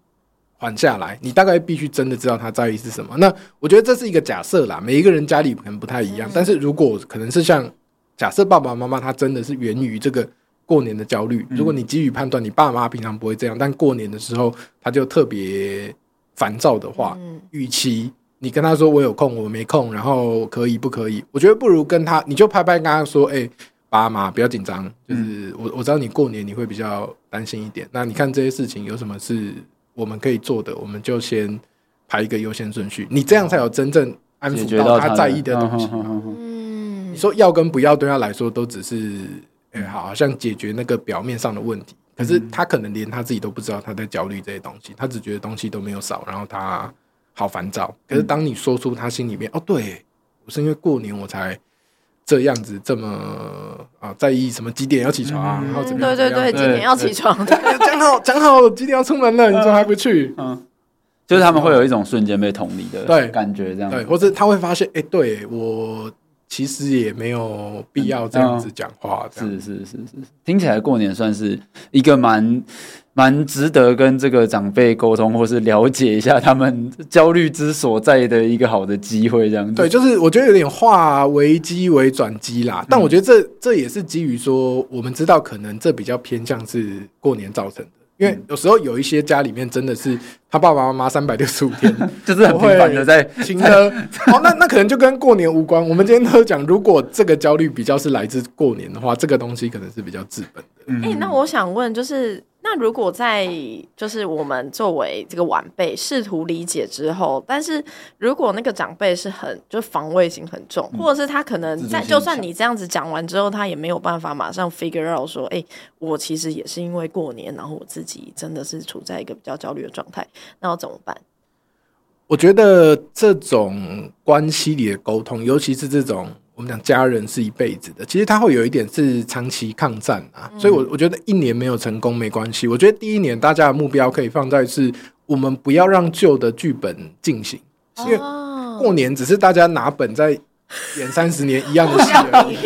缓下来，你大概必须真的知道他在意是什么。那我觉得这是一个假设啦，每一个人家里可能不太一样。但是如果可能是像假设爸爸妈妈他真的是源于这个过年的焦虑，如果你基于判断你爸妈平常不会这样，但过年的时候他就特别烦躁的话，与其。你跟他说我有空，我没空，然后可以不可以？我觉得不如跟他，你就拍拍跟他说：“哎、欸，爸妈不要紧张，就是我我知道你过年你会比较担心一点。那你看这些事情有什么是我们可以做的，我们就先排一个优先顺序。你这样才有真正安抚到他在意的东西。嗯，你说要跟不要对他来说都只是哎、欸，好像解决那个表面上的问题，可是他可能连他自己都不知道他在焦虑这些东西，他只觉得东西都没有少，然后他。好烦躁，可是当你说出他心里面、嗯、哦，对我是因为过年我才这样子这么啊在意什么几点要起床啊，嗯、然后怎么样？对对对，几点要起床？[LAUGHS] 讲好讲好几点要出门了，你怎么还不去？嗯，就是他们会有一种瞬间被同理的对。感觉，这样。对，或者他会发现，哎、欸，对我其实也没有必要这样子讲话。是是是是，听起来过年算是一个蛮蛮值得跟这个长辈沟通，或是了解一下他们焦虑之所在的一个好的机会。这样子，对，就是我觉得有点化危机为转机啦。但我觉得这这也是基于说，我们知道可能这比较偏向是过年造成的。因为有时候有一些家里面真的是他爸爸妈妈三百六十五天 [LAUGHS] 就是很频繁的在 [LAUGHS] 请客，哦，那那可能就跟过年无关。我们今天都讲，如果这个焦虑比较是来自过年的话，这个东西可能是比较治本的。哎、欸，那我想问就是。那如果在就是我们作为这个晚辈试图理解之后，但是如果那个长辈是很就防卫心很重，或者是他可能在就算你这样子讲完之后，他也没有办法马上 figure out 说，哎，我其实也是因为过年，然后我自己真的是处在一个比较焦虑的状态，那要怎么办？我觉得这种关系里的沟通，尤其是这种。我们讲家人是一辈子的，其实他会有一点是长期抗战啊，所以我我觉得一年没有成功没关系。我觉得第一年大家的目标可以放在是，我们不要让旧的剧本进行，因为过年只是大家拿本在演三十年一样的戏而已。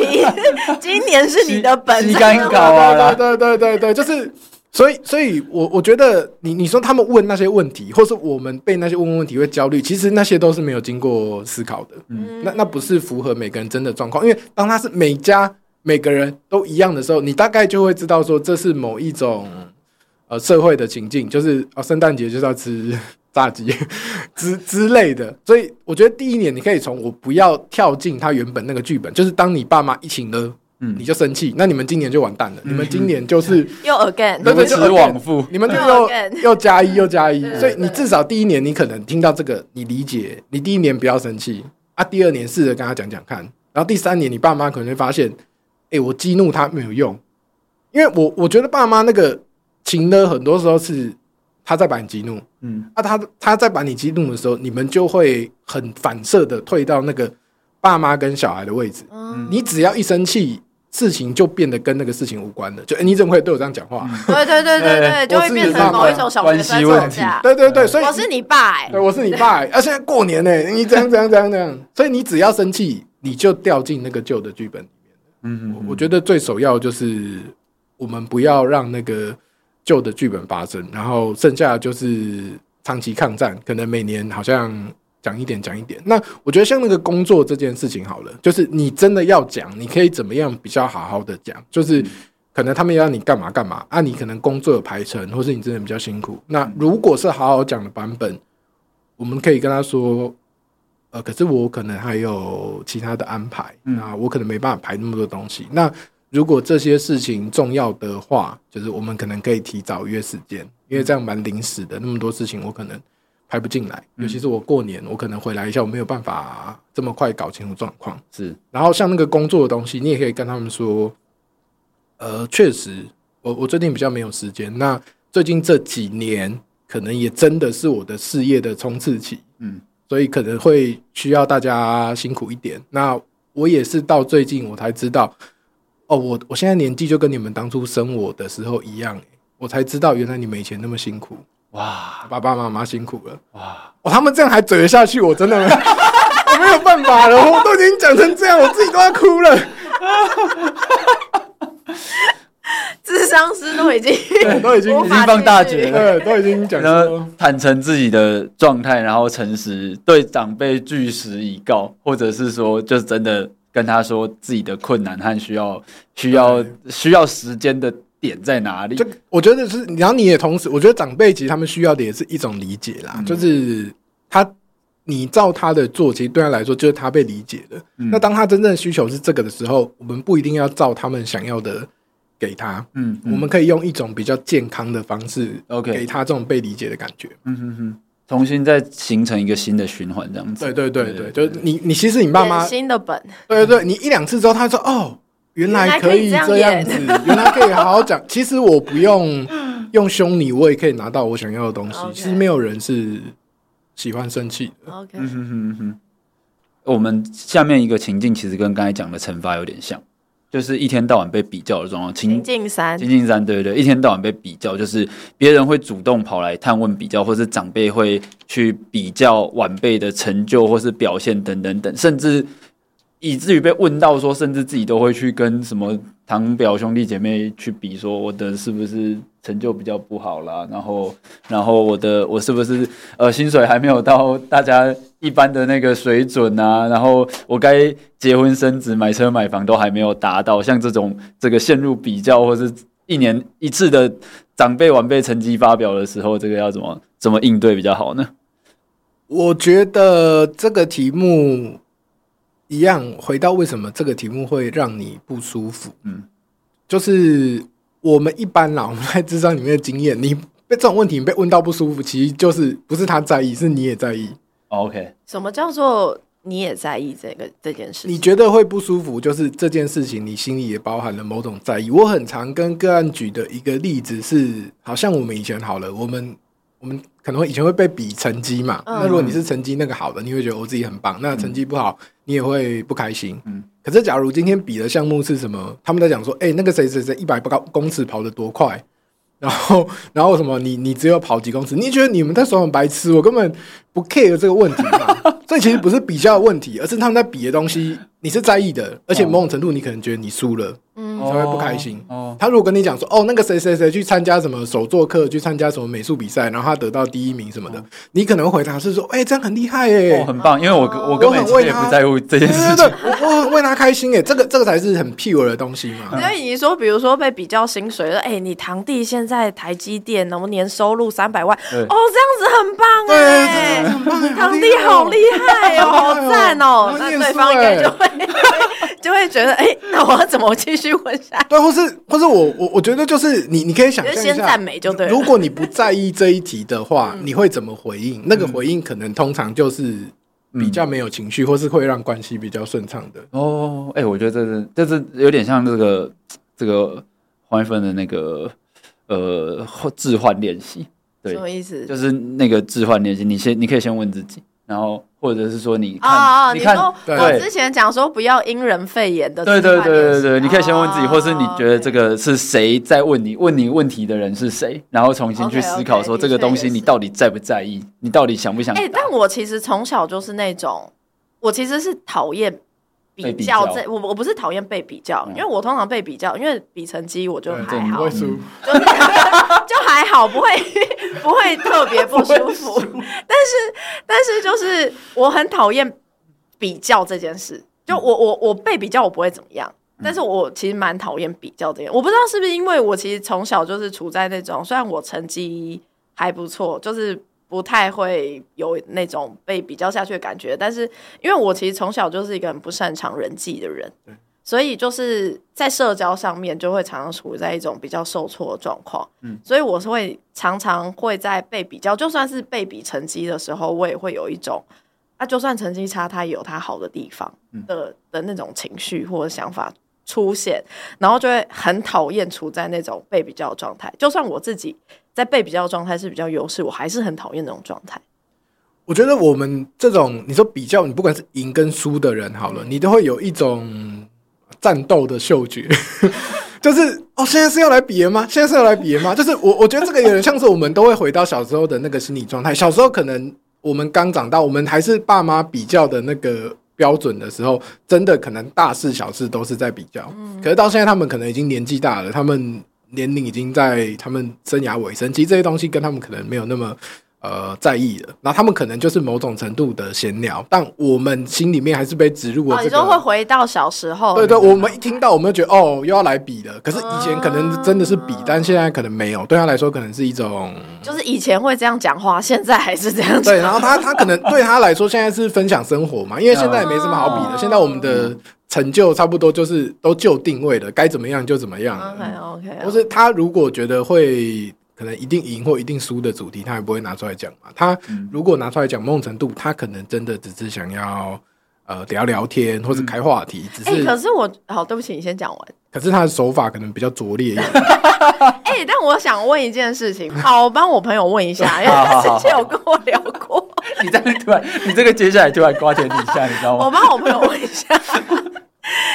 [LAUGHS] 今年是你的本，鸡肝糕啊，对对对对对，就是。所以，所以我我觉得你你说他们问那些问题，或是我们被那些问问题会焦虑，其实那些都是没有经过思考的。嗯，那那不是符合每个人真的状况，因为当他是每家每个人都一样的时候，你大概就会知道说这是某一种呃社会的情境，就是啊圣诞节就是要吃 [LAUGHS] 炸鸡 [LAUGHS] 之之类的。所以我觉得第一年你可以从我不要跳进他原本那个剧本，就是当你爸妈一请呢。嗯，你就生气，那你们今年就完蛋了。嗯、你们今年就是 [LAUGHS] 又 again，对对，就往复，你们就又又加一又加一。所以你至少第一年你可能听到这个，你理解，你第一年不要生气啊。第二年试着跟他讲讲看，然后第三年你爸妈可能会发现，哎，我激怒他没有用，因为我我觉得爸妈那个情呢，很多时候是他在把你激怒，嗯，啊，他他在把你激怒的时候，你们就会很反射的退到那个爸妈跟小孩的位置。嗯，你只要一生气。事情就变得跟那个事情无关了，就哎、欸，你怎么会对我这样讲话？对对对对对，就会变成某一种小学生问题。对对对，所以我是你爸哎、欸，对，我是你爸啊，现在过年呢、欸，你这样这样这样这样，所以你只要生气，你就掉进那个旧的剧本里面。嗯嗯，我觉得最首要就是我们不要让那个旧的剧本发生，然后剩下的就是长期抗战，可能每年好像。讲一点，讲一点。那我觉得像那个工作这件事情好了，就是你真的要讲，你可以怎么样比较好好的讲？就是可能他们要你干嘛干嘛啊？你可能工作有排程，或是你真的比较辛苦。那如果是好好讲的版本，我们可以跟他说，呃，可是我可能还有其他的安排，那我可能没办法排那么多东西。那如果这些事情重要的话，就是我们可能可以提早约时间，因为这样蛮临时的，那么多事情我可能。排不进来，尤其是我过年，我可能回来一下，我没有办法这么快搞清楚状况。是，然后像那个工作的东西，你也可以跟他们说，呃，确实，我我最近比较没有时间。那最近这几年，可能也真的是我的事业的冲刺期，嗯，所以可能会需要大家辛苦一点。那我也是到最近我才知道，哦，我我现在年纪就跟你们当初生我的时候一样，我才知道原来你们以前那么辛苦。哇，爸爸妈妈辛苦了！哇，哦，他们这样还嘴得下去，我真的 [LAUGHS] 我没有办法了，我都已经讲成这样，我自己都要哭了。[LAUGHS] 智商师都已经都已经已经放大绝了，都已经讲坦诚自己的状态，然后诚实对长辈据实以告，或者是说，就真的跟他说自己的困难和需要需要需要时间的。点在哪里？就我觉得是，然后你也同时，我觉得长辈其实他们需要的也是一种理解啦。嗯、就是他，你照他的做，其实对他来说就是他被理解的。嗯、那当他真正的需求是这个的时候，我们不一定要照他们想要的给他。嗯，嗯我们可以用一种比较健康的方式，OK，给他这种被理解的感觉。嗯哼哼，重新再形成一个新的循环，这样子。对对对对，就是你你其实你爸妈新的本，对对对，你一两次之后，他说哦。原来可以这样子，[LAUGHS] 原来可以好好讲。其实我不用用凶你，我也可以拿到我想要的东西。其实没有人是喜欢生气的。OK，嗯哼哼哼。我们下面一个情境其实跟刚才讲的惩罚有点像，就是一天到晚被比较的状况。情境三，情境三，对对对，一天到晚被比较，就是别人会主动跑来探问比较，或是长辈会去比较晚辈的成就或是表现等等等，甚至。以至于被问到说，甚至自己都会去跟什么堂表兄弟姐妹去比，说我的是不是成就比较不好啦？然后，然后我的我是不是呃薪水还没有到大家一般的那个水准啊？然后我该结婚生子、买车买房都还没有达到，像这种这个陷入比较或者是一年一次的长辈晚辈成绩发表的时候，这个要怎么怎么应对比较好呢？我觉得这个题目。一样回到为什么这个题目会让你不舒服？嗯，就是我们一般啦，我们在智商里面的经验，你被这种问题你被问到不舒服，其实就是不是他在意，是你也在意。OK，什么叫做你也在意这个这件事？你觉得会不舒服，就是这件事情你心里也包含了某种在意。我很常跟个案举的一个例子是，好像我们以前好了，我们。我们可能以前会被比成绩嘛，嗯、那如果你是成绩那个好的，你会觉得我自己很棒。那成绩不好，你也会不开心。嗯，可是假如今天比的项目是什么？他们在讲说，哎、欸，那个谁谁谁一百公尺跑得多快，然后然后什么你你只有跑几公尺，你觉得你们在耍很白痴？我根本不 care 这个问题嘛。这其实不是比较的问题，而是他们在比的东西你是在意的，而且某种程度你可能觉得你输了。嗯，才会不开心。哦，他如果跟你讲说，哦，那个谁谁谁去参加什么手作课，去参加什么美术比赛，然后他得到第一名什么的，你可能回答是说，哎，这样很厉害哎，很棒，因为我我根本也不在乎这件事情，我很为他开心哎，这个这个才是很 pure 的东西嘛。所以你说，比如说被比较薪水了，哎，你堂弟现在台积电，然后年收入三百万，哦，这样子很棒哎，很棒，堂弟好厉害哦，[LAUGHS] 好赞哦，那对方应该就会 [LAUGHS] 就会觉得，哎，那我要怎么继续问下？对。或是，或是我我我觉得就是你，你可以想象一下，先赞美就对。如果你不在意这一题的话，你会怎么回应？那个回应可能通常就是比较没有情绪，或是会让关系比较顺畅的。哦，哎，我觉得这是，这是有点像这个这个黄一芬的那个呃置换练习。对，什么意思？就是那个置换练习，你先，你可以先问自己。然后，或者是说，你看，哦、你看，我之前讲说不要因人废言的，对对对对对，你可以先问自己，或是你觉得这个是谁在问你，问你问题的人是谁，然后重新去思考说这个东西你到底在不在意，你到底想不想？哎，但我其实从小就是那种，我其实是讨厌。比较这我我不是讨厌被比较，因为我通常被比较，因为比成绩我就还好，[LAUGHS] 就是就还好，不会不会特别不舒服。[LAUGHS] 但是但是就是我很讨厌比较这件事，就我我我被比较我不会怎么样，但是我其实蛮讨厌比较这件。我不知道是不是因为我其实从小就是处在那种，虽然我成绩还不错，就是。不太会有那种被比较下去的感觉，但是因为我其实从小就是一个很不擅长人际的人，对所以就是在社交上面就会常常处在一种比较受挫的状况。嗯，所以我是会常常会在被比较，就算是被比成绩的时候，我也会有一种啊，就算成绩差，他也有他好的地方的、嗯、的那种情绪或者想法出现，然后就会很讨厌处在那种被比较的状态，就算我自己。在被比较状态是比较优势，我还是很讨厌那种状态。我觉得我们这种你说比较，你不管是赢跟输的人好了，你都会有一种战斗的嗅觉，[LAUGHS] 就是哦，现在是要来比了吗？现在是要来比了吗？就是我我觉得这个有点像是我们都会回到小时候的那个心理状态。小时候可能我们刚长大，我们还是爸妈比较的那个标准的时候，真的可能大事小事都是在比较。嗯，可是到现在他们可能已经年纪大了，他们。年龄已经在他们生涯尾声，其实这些东西跟他们可能没有那么呃在意了。那他们可能就是某种程度的闲聊，但我们心里面还是被植入了这个。你说会回到小时候？对对，我们一听到，我们就觉得哦，又要来比了。可是以前可能真的是比，但现在可能没有。对他来说，可能是一种，就是以前会这样讲话，现在还是这样讲。对，然后他他可能对他来说，现在是分享生活嘛，因为现在也没什么好比的。现在我们的。成就差不多就是都就定位了，该怎么样就怎么样。OK OK，就是他如果觉得会可能一定赢或一定输的主题，他也不会拿出来讲嘛。他如果拿出来讲，某种程度他可能真的只是想要呃聊聊天或者开话题。只是，可是我好对不起，你先讲完。可是他的手法可能比较拙劣一点。[LAUGHS] 哎，但我想问一件事情，好，我帮我朋友问一下，[LAUGHS] 因为他之前有跟我聊过。[LAUGHS] 你这样突然，你这个接下来突然瓜田李下，你知道吗？我帮我朋友问一下。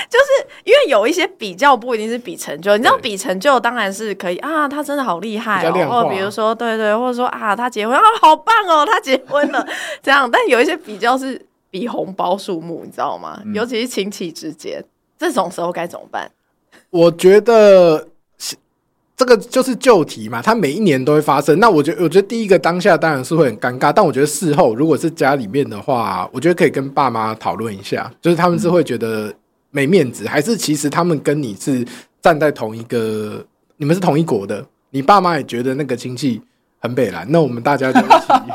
就是因为有一些比较不一定是比成就，你知道比成就当然是可以啊，他真的好厉害哦，或者比如说对，对对，或者说啊他结婚啊好棒哦，他结婚了这样，但有一些比较是比红包数目，你知道吗？嗯、尤其是亲戚之间，这种时候该怎么办？我觉得这个就是旧题嘛，它每一年都会发生。那我觉得，我觉得第一个当下当然是会很尴尬，但我觉得事后如果是家里面的话，我觉得可以跟爸妈讨论一下，就是他们是会觉得没面子，嗯、还是其实他们跟你是站在同一个，你们是同一国的，你爸妈也觉得那个亲戚很北蓝，那我们大家就一起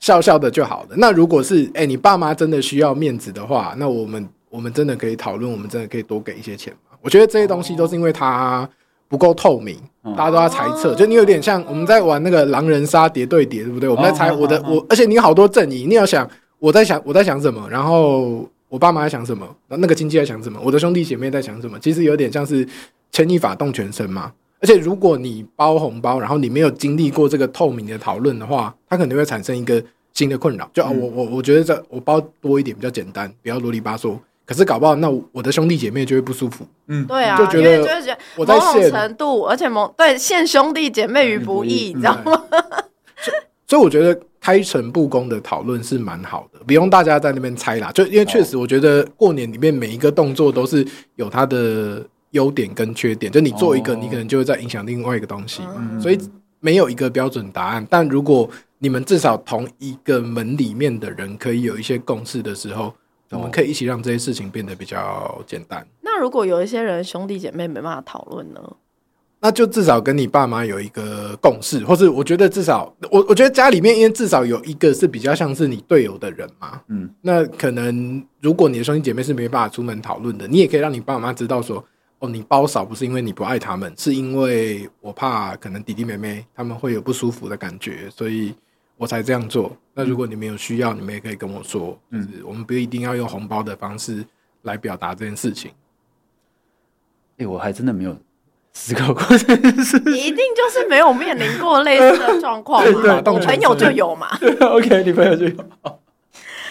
笑笑的就好了。那如果是哎、欸，你爸妈真的需要面子的话，那我们我们真的可以讨论，我们真的可以多给一些钱。我觉得这些东西都是因为它不够透明，大家都在猜测。就你有点像我们在玩那个狼人杀叠对叠，对不对？我们在猜我的我，而且你有好多阵营，你要想我在想我在想什么，然后我爸妈在想什么，那个亲戚在想什么，我的兄弟姐妹在想什么。其实有点像是牵一发动全身嘛。而且如果你包红包，然后你没有经历过这个透明的讨论的话，它可能会产生一个新的困扰。就我我我觉得这我包多一点比较简单，不要啰里吧嗦。可是搞不好，那我的兄弟姐妹就会不舒服。嗯，对啊，就觉得我在某种程度，而且某对陷兄弟姐妹于不义，你知道吗？[LAUGHS] 所以我觉得开诚布公的讨论是蛮好的，不用大家在那边猜啦。就因为确实，我觉得过年里面每一个动作都是有它的优点跟缺点。就你做一个，你可能就会在影响另外一个东西。所以没有一个标准答案。但如果你们至少同一个门里面的人可以有一些共识的时候。我们可以一起让这些事情变得比较简单。那如果有一些人兄弟姐妹没办法讨论呢？那就至少跟你爸妈有一个共识，或是我觉得至少我我觉得家里面因为至少有一个是比较像是你队友的人嘛。嗯，那可能如果你的兄弟姐妹是没办法出门讨论的，你也可以让你爸妈知道说，哦，你包少不是因为你不爱他们，是因为我怕可能弟弟妹妹他们会有不舒服的感觉，所以。我才这样做。那如果你们有需要，你们也可以跟我说。嗯，我们不一定要用红包的方式来表达这件事情。哎、欸，我还真的没有思考过这件事。你一定就是没有面临过类似的状况嘛？朋友就有嘛？[LAUGHS] OK，你朋友就有。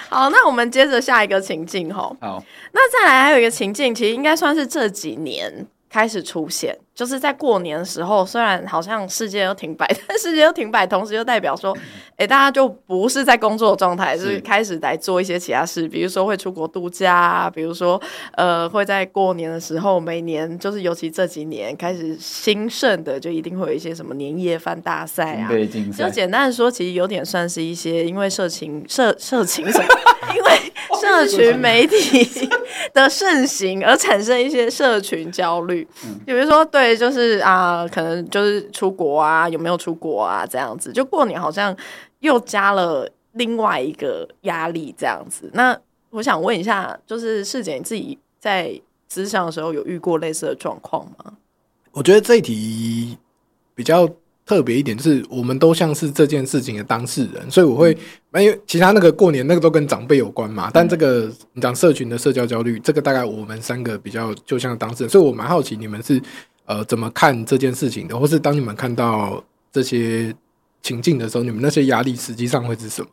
好，那我们接着下一个情境哈。好，那再来还有一个情境，其实应该算是这几年开始出现。就是在过年的时候，虽然好像世界都停摆，[LAUGHS] 但世界都停摆，同时又代表说，哎、欸，大家就不是在工作状态，就是开始来做一些其他事，比如说会出国度假啊，比如说呃，会在过年的时候，每年就是尤其这几年开始兴盛的，就一定会有一些什么年夜饭大赛啊，就简单的说，其实有点算是一些因为社情社社情什么，[LAUGHS] 因为社群媒体的盛行而产生一些社群焦虑，比如说对。就是啊，可能就是出国啊，有没有出国啊？这样子，就过年好像又加了另外一个压力，这样子。那我想问一下，就是世姐你自己在职场的时候有遇过类似的状况吗？我觉得这一题比较特别一点，就是我们都像是这件事情的当事人，所以我会，因为其他那个过年那个都跟长辈有关嘛，但这个你讲社群的社交焦虑，这个大概我们三个比较就像当事人，所以我蛮好奇你们是。呃，怎么看这件事情的？或是当你们看到这些情境的时候，你们那些压力实际上会是什么？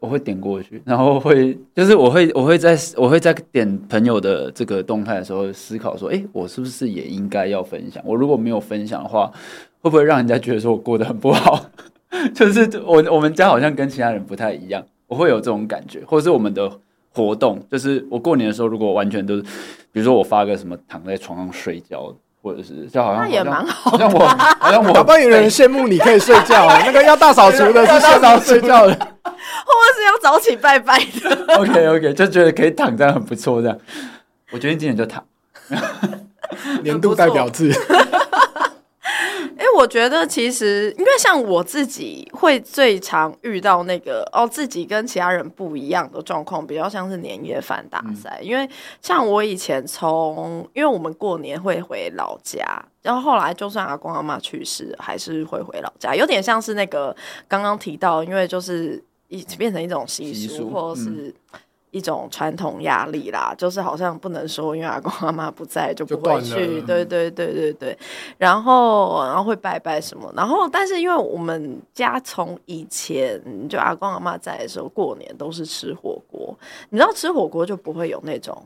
我会点过去，然后会就是我会我会在我会在点朋友的这个动态的时候思考说，哎，我是不是也应该要分享？我如果没有分享的话，会不会让人家觉得说我过得很不好？[LAUGHS] 就是我我们家好像跟其他人不太一样，我会有这种感觉，或者是我们的活动，就是我过年的时候，如果完全都是，比如说我发个什么躺在床上睡觉。或者是就好像那也蛮好，好像我好像我，好像有人羡慕你可以睡觉，[LAUGHS] 那个要大扫除的是大扫睡觉的，或者是要早起拜拜的。[LAUGHS] OK OK，就觉得可以躺这样很不错，这样。我决定今年就躺，年度代表字。哎、欸，我觉得其实，因为像我自己会最常遇到那个哦，自己跟其他人不一样的状况，比较像是年夜饭大赛。嗯、因为像我以前从，因为我们过年会回老家，然后后来就算阿公阿妈去世，还是会回老家，有点像是那个刚刚提到，因为就是一变成一种习俗，或者是。嗯一种传统压力啦，就是好像不能说，因为阿公阿妈不在就不会去，对对对对对。然后然后会拜拜什么，然后但是因为我们家从以前就阿公阿妈在的时候，过年都是吃火锅，你知道吃火锅就不会有那种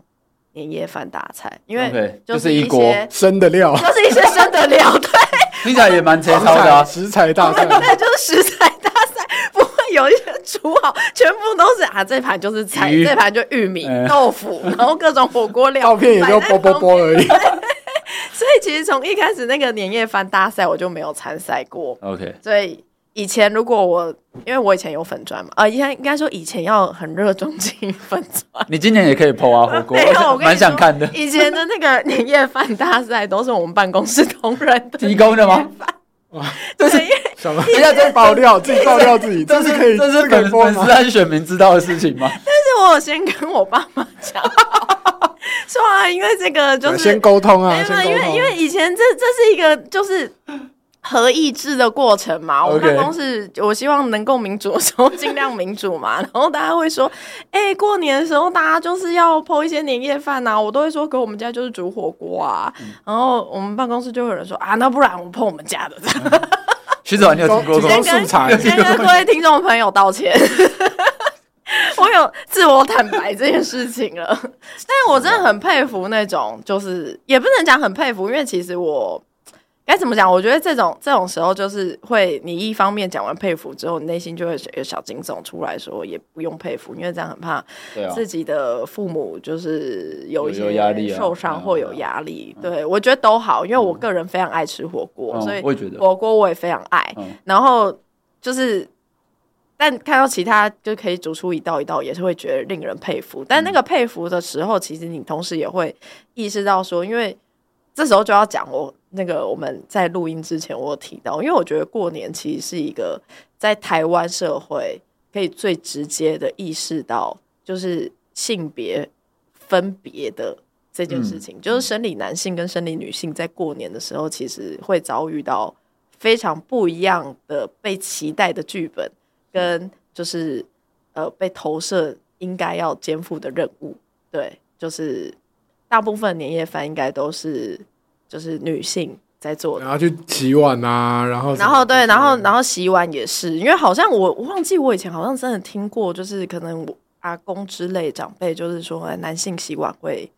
年夜饭大菜，因为就是一锅生的料，就是一些生的料，对，听起来也蛮 [LAUGHS] 粗糙的啊，食材大菜，[LAUGHS] 对，就是食材大。[LAUGHS] 煮好，全部都是啊，这盘就是菜，这盘就玉米、嗯、豆腐，[LAUGHS] 然后各种火锅料，照片也就啵啵啵而已。[LAUGHS] 所以其实从一开始那个年夜饭大赛，我就没有参赛过。OK，所以以前如果我，因为我以前有粉砖嘛，啊、呃，应该应该说以前要很热衷经营粉砖。你今年也可以 PO 啊，火锅，我蛮想看的。以前的那个年夜饭大赛都是我们办公室同仁提供的吗？[LAUGHS] 哇，这是什么？人家在爆料，自己爆料自己，这是可以，这是粉粉丝和选民知道的事情吗？[LAUGHS] 但是我有先跟我爸妈讲。[LAUGHS] 说啊，因为这个就是先沟通啊，因为因为因为以前这这是一个就是合意志的过程嘛，我们办公室我希望能够民主的时候尽量民主嘛，[LAUGHS] 然后大家会说，哎、欸，过年的时候大家就是要 po 一些年夜饭呐，我都会说，给我们家就是煮火锅啊，嗯、然后我们办公室就会有人说啊，那不然我 po 我们家的，[LAUGHS] 徐子华，你有听过 [LAUGHS] 先跟先跟各位听众朋友道歉。我有自我坦白这件事情了，但是我真的很佩服那种，就是也不能讲很佩服，因为其实我该怎么讲？我觉得这种这种时候，就是会你一方面讲完佩服之后，你内心就会有小惊悚出来说，也不用佩服，因为这样很怕自己的父母就是有一些压力、受伤或有压力。对，我觉得都好，因为我个人非常爱吃火锅，所以火锅我也非常爱。然后就是。但看到其他就可以煮出一道一道，也是会觉得令人佩服。但那个佩服的时候，其实你同时也会意识到说，因为这时候就要讲我那个我们在录音之前我有提到，因为我觉得过年其实是一个在台湾社会可以最直接的意识到，就是性别分别的这件事情，就是生理男性跟生理女性在过年的时候，其实会遭遇到非常不一样的被期待的剧本。跟就是呃被投射应该要肩负的任务，对，就是大部分年夜饭应该都是就是女性在做的，然后去洗碗啊，然后然后对，然后然后洗碗也是，因为好像我我忘记我以前好像真的听过，就是可能我阿公之类长辈就是说男性洗碗会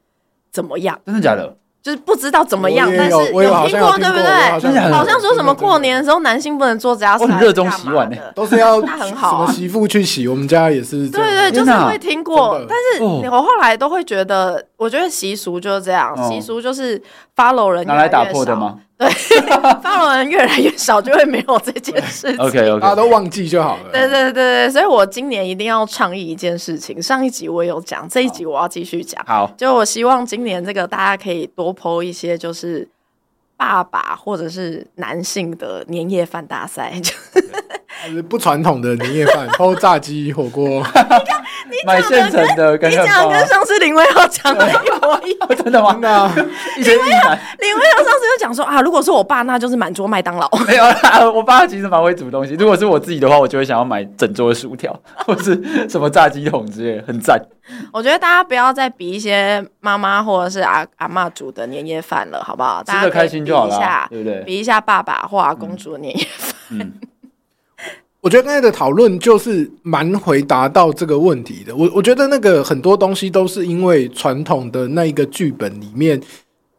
怎么样？真的假的？就是不知道怎么样，但是有听过，对不对？好像说什么过年的时候男性不能做家事，我很热衷洗碗的，[LAUGHS] 都是要 [LAUGHS] 那很好，什么媳妇去洗，我们家也是。对对，就是会听过，但是我后来都会觉得，我觉得习俗就是这样，习俗就是 follow 人拿来打破的吗？对，[LAUGHS] follow 人越来越少，就会没有这件事情。OK OK，大家都忘记就好了。对对对对，所以我今年一定要倡议一件事情。上一集我有讲，这一集我要继续讲。好，就我希望今年这个大家可以多 po 一些，就是爸爸或者是男性的年夜饭大赛。不传统的年夜饭，[LAUGHS] 偷炸鸡火锅。你看，你买现成的，你讲跟上次林威浩讲的一模一样。[LAUGHS] 真的吗？[LAUGHS] 林威浩，林威浩上次就讲说啊，如果是我爸，那就是满桌麦当劳。没有啦，我爸其实蛮会煮东西。如果是我自己的话，我就会想要买整桌的薯条，或是什么炸鸡桶之类，很赞。我觉得大家不要再比一些妈妈或者是阿阿妈煮的年夜饭了，好不好？吃的开心就好了，对不对？比一下爸爸或阿公煮的年夜饭。我觉得刚才的讨论就是蛮回答到这个问题的。我我觉得那个很多东西都是因为传统的那一个剧本里面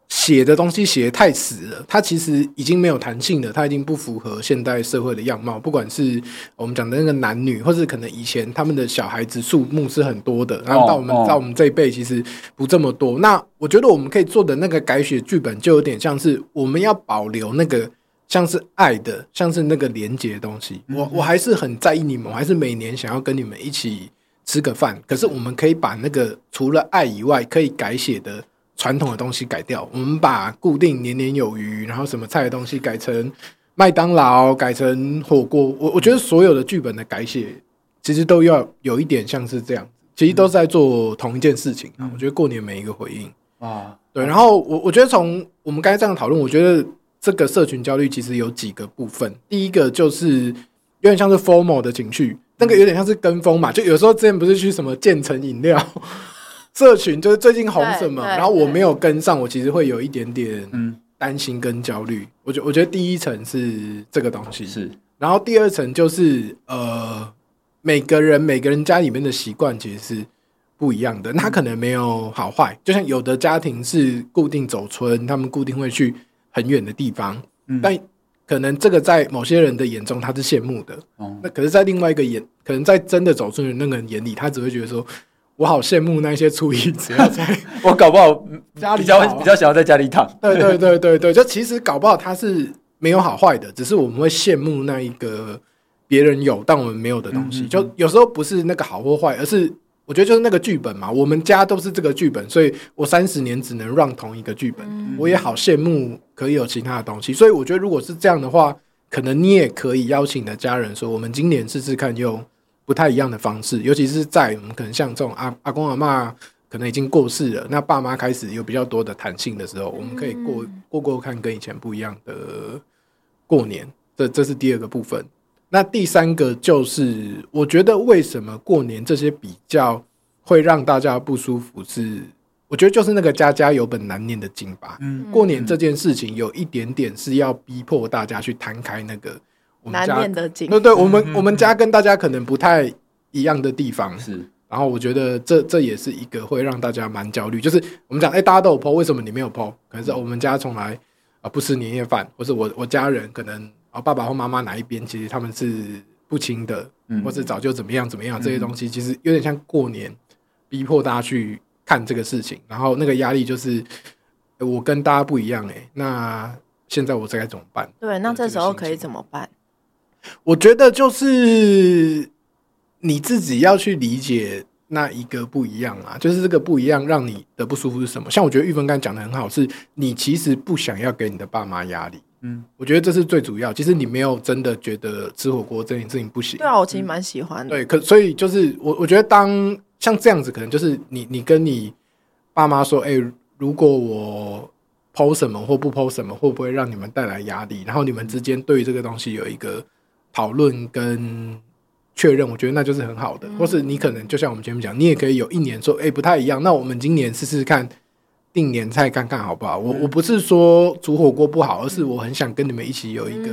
写的东西写得太死了，它其实已经没有弹性了，它已经不符合现代社会的样貌。不管是我们讲的那个男女，或是可能以前他们的小孩子数目是很多的，然后到我们到我们这一辈其实不这么多。那我觉得我们可以做的那个改写剧本，就有点像是我们要保留那个。像是爱的，像是那个连接的东西，我我还是很在意你们，我还是每年想要跟你们一起吃个饭。可是我们可以把那个除了爱以外可以改写的传统的东西改掉，我们把固定年年有余，然后什么菜的东西改成麦当劳，改成火锅。我我觉得所有的剧本的改写，其实都要有一点像是这样，其实都是在做同一件事情啊。我觉得过年每一个回应啊，对。然后我我觉得从我们刚才这样讨论，我觉得。这个社群焦虑其实有几个部分，第一个就是有点像是 formal 的情绪，那个有点像是跟风嘛，就有时候之前不是去什么建成饮料 [LAUGHS] 社群，就是最近红什么，然后我没有跟上，我其实会有一点点担心跟焦虑。我觉我觉得第一层是这个东西。是，然后第二层就是呃，每个人每个人家里面的习惯其实是不一样的，他可能没有好坏，就像有的家庭是固定走村，他们固定会去。很远的地方，但可能这个在某些人的眼中他是羡慕的，哦，那可是，在另外一个眼，可能在真的走出去那个人眼里，他只会觉得说，我好羡慕那些初一只要在我搞不好 [LAUGHS] 家里比较跑比较想要在家里躺。对对对对对，就其实搞不好他是没有好坏的，只是我们会羡慕那一个别人有但我们没有的东西。嗯嗯嗯。就有时候不是那个好或坏，而是我觉得就是那个剧本嘛。我们家都是这个剧本，所以我三十年只能 run 同一个剧本。我也好羡慕可以有其他的东西，所以我觉得如果是这样的话。可能你也可以邀请你的家人说，我们今年试试看用不太一样的方式，尤其是在我们可能像这种阿阿公阿妈可能已经过世了，那爸妈开始有比较多的弹性的时候，我们可以过过过看跟以前不一样的过年。这这是第二个部分。那第三个就是，我觉得为什么过年这些比较会让大家不舒服是？我觉得就是那个家家有本难念的经吧。嗯，过年这件事情有一点点是要逼迫大家去摊开那个我们家难念的经。对对，我们我们家跟大家可能不太一样的地方是。然后我觉得这这也是一个会让大家蛮焦虑。就是我们讲，哎，大家都有 po，为什么你没有 po？可能是我们家从来啊不吃年夜饭，或是我我家人可能啊爸爸或妈妈哪一边其实他们是不亲的，或是早就怎么样怎么样这些东西，其实有点像过年逼迫大家去。看这个事情，然后那个压力就是我跟大家不一样哎，那现在我该怎么办？对，那这时候可以怎么办？我觉得就是你自己要去理解那一个不一样啊，就是这个不一样让你的不舒服是什么？像我觉得玉芬刚讲的很好，是你其实不想要给你的爸妈压力，嗯，我觉得这是最主要。其实你没有真的觉得吃火锅这件事情不行，对啊，我其实蛮喜欢的。对，可所以就是我我觉得当。像这样子，可能就是你，你跟你爸妈说，哎、欸，如果我 po 什么或不 po 什么，会不会让你们带来压力？然后你们之间对于这个东西有一个讨论跟确认，我觉得那就是很好的。或是你可能就像我们前面讲，你也可以有一年说，哎、欸，不太一样。那我们今年试试看订年菜看看好不好？我我不是说煮火锅不好，而是我很想跟你们一起有一个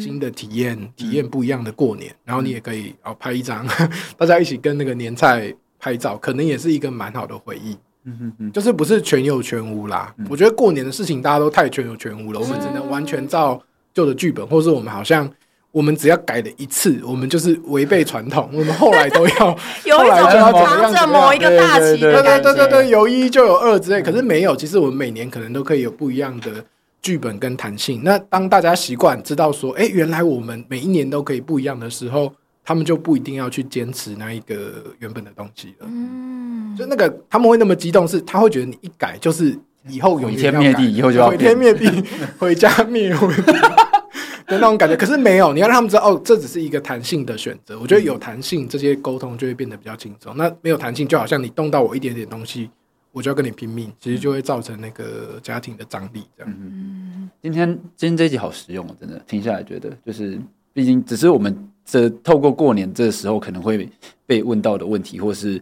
新的体验，体验不一样的过年。然后你也可以哦拍一张，[LAUGHS] 大家一起跟那个年菜。拍照可能也是一个蛮好的回忆，嗯嗯嗯，就是不是全有全无啦。我觉得过年的事情大家都太全有全无了，我们只能完全照旧的剧本，或是我们好像我们只要改了一次，我们就是违背传统，[LAUGHS] 我们后来都要，[LAUGHS] 后来就要藏着某一个大旗，对对对对对，有一就有二之类。可是没有，其实我们每年可能都可以有不一样的剧本跟弹性。那当大家习惯知道说，哎，原来我们每一年都可以不一样的时候。他们就不一定要去坚持那一个原本的东西了。嗯，就那个他们会那么激动，是他会觉得你一改就是以后永远要改，毁天灭地，以后就要毁天灭地，回家灭 [LAUGHS] 那种感觉。[LAUGHS] 可是没有，你要让他们知道哦，这只是一个弹性的选择。我觉得有弹性，这些沟通就会变得比较轻松。那没有弹性，就好像你动到我一点点东西，我就要跟你拼命，其实就会造成那个家庭的张力。这样。嗯，今天今天这一集好实用哦，真的听下来觉得就是，毕竟只是我们。这透过过年这个时候可能会被问到的问题，或是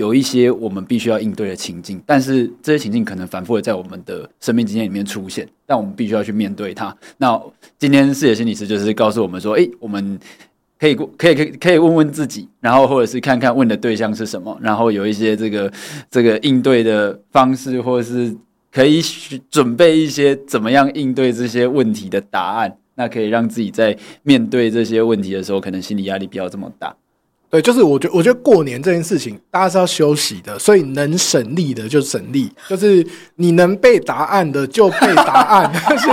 有一些我们必须要应对的情境，但是这些情境可能反复的在我们的生命经验里面出现，但我们必须要去面对它。那今天视野心理师就是告诉我们说，诶，我们可以 [LAUGHS] 可以可以可以问问自己，然后或者是看看问的对象是什么，然后有一些这个这个应对的方式，或者是可以准备一些怎么样应对这些问题的答案。那可以让自己在面对这些问题的时候，可能心理压力不要这么大。对，就是我觉得，我觉得过年这件事情，大家是要休息的，所以能省力的就省力，就是你能背答案的就背答案，[LAUGHS] 但是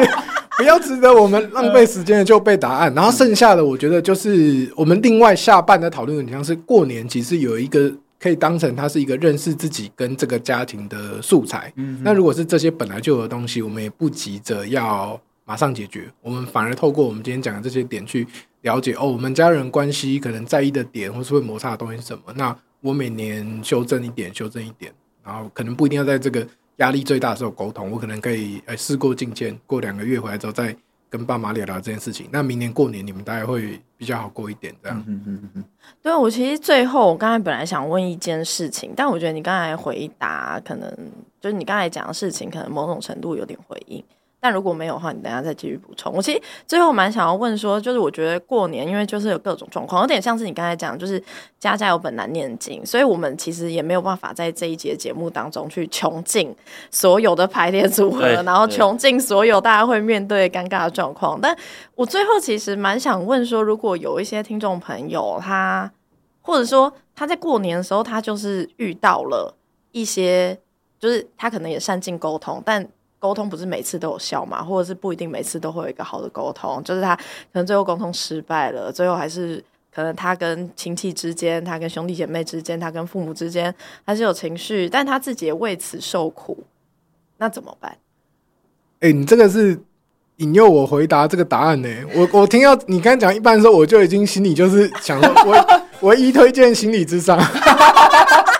不要值得我们浪费时间的就背答案。然后剩下的，我觉得就是我们另外下半的讨论的，像是过年其实有一个可以当成它是一个认识自己跟这个家庭的素材。嗯，那如果是这些本来就有的东西，我们也不急着要。马上解决，我们反而透过我们今天讲的这些点去了解哦，我们家人关系可能在意的点，或是会摩擦的东西是什么？那我每年修正一点，修正一点，然后可能不一定要在这个压力最大的时候沟通，我可能可以诶事过境迁，过两个月回来之后再跟爸妈聊聊这件事情。那明年过年你们大概会比较好过一点，这样。嗯嗯嗯。对，我其实最后我刚才本来想问一件事情，但我觉得你刚才回答可能就是你刚才讲的事情，可能某种程度有点回应。但如果没有的话，你等下再继续补充。我其实最后蛮想要问说，就是我觉得过年，因为就是有各种状况，有点像是你刚才讲，就是家家有本难念经，所以我们其实也没有办法在这一节节目当中去穷尽所有的排列组合，然后穷尽所有大家会面对尴尬的状况。但我最后其实蛮想问说，如果有一些听众朋友他，或者说他在过年的时候，他就是遇到了一些，就是他可能也善尽沟通，但沟通不是每次都有效嘛，或者是不一定每次都会有一个好的沟通，就是他可能最后沟通失败了，最后还是可能他跟亲戚之间，他跟兄弟姐妹之间，他跟父母之间还是有情绪，但他自己也为此受苦，那怎么办？哎、你这个是引诱我回答这个答案呢？我我听到你刚讲一半的时候，我就已经心里就是想说 [LAUGHS] 我，我唯一推荐心理咨商。[LAUGHS]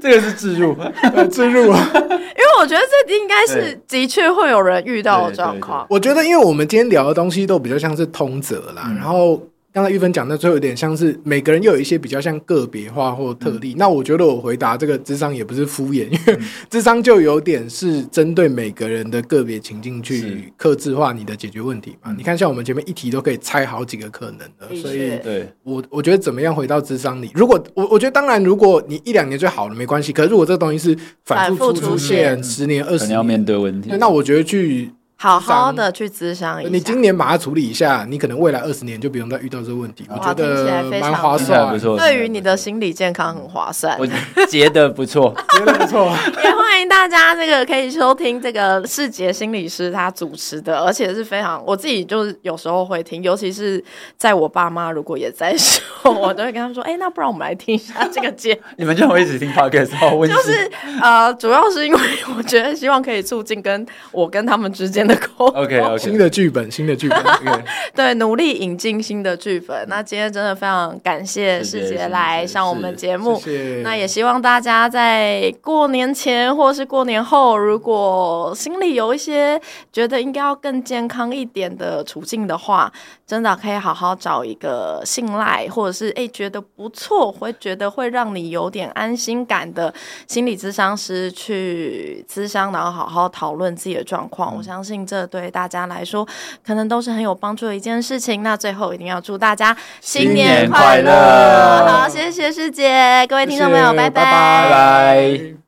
这个是置入，[LAUGHS] 自入啊！[LAUGHS] 因为我觉得这应该是的确会有人遇到的状况。我觉得，因为我们今天聊的东西都比较像是通则啦，嗯、然后。刚才玉芬讲的最后有点像是每个人又有一些比较像个别化或特例。嗯、那我觉得我回答这个智商也不是敷衍，因为 [LAUGHS] 智商就有点是针对每个人的个别情境去克制化你的解决问题嘛。你看，像我们前面一题都可以猜好几个可能的，嗯、所以对我我觉得怎么样回到智商里？如果我我觉得当然，如果你一两年就好了没关系。可是如果这个东西是反复出现十年二十年，要面对问题，那我觉得去。好好的去咨商一下，你今年把它处理一下，你可能未来二十年就不用再遇到这个问题。我觉得蛮划算，不错对于你的心理健康很划算。我觉得不错，觉得不错。[LAUGHS] 也欢迎大家这个可以收听这个世杰心理师他主持的，而且是非常我自己就是有时候会听，尤其是在我爸妈如果也在时候，我都会跟他们说：“哎，那不然我们来听一下这个节。[LAUGHS] ”你们就会一直听 podcast 吗？就是呃，主要是因为我觉得希望可以促进跟我跟他们之间的。OK OK，新的剧本，新的剧本，[LAUGHS] okay. 对，努力引进新的剧本。那今天真的非常感谢世杰来上我们节目，谢谢，那也希望大家在过年前或是过年后，如果心里有一些觉得应该要更健康一点的处境的话，真的可以好好找一个信赖，或者是哎、欸、觉得不错，会觉得会让你有点安心感的心理咨商师去咨商，然后好好讨论自己的状况。嗯、我相信。这对大家来说，可能都是很有帮助的一件事情。那最后一定要祝大家新年快乐！好，谢谢师姐，各位听众朋友，谢谢拜拜。拜拜。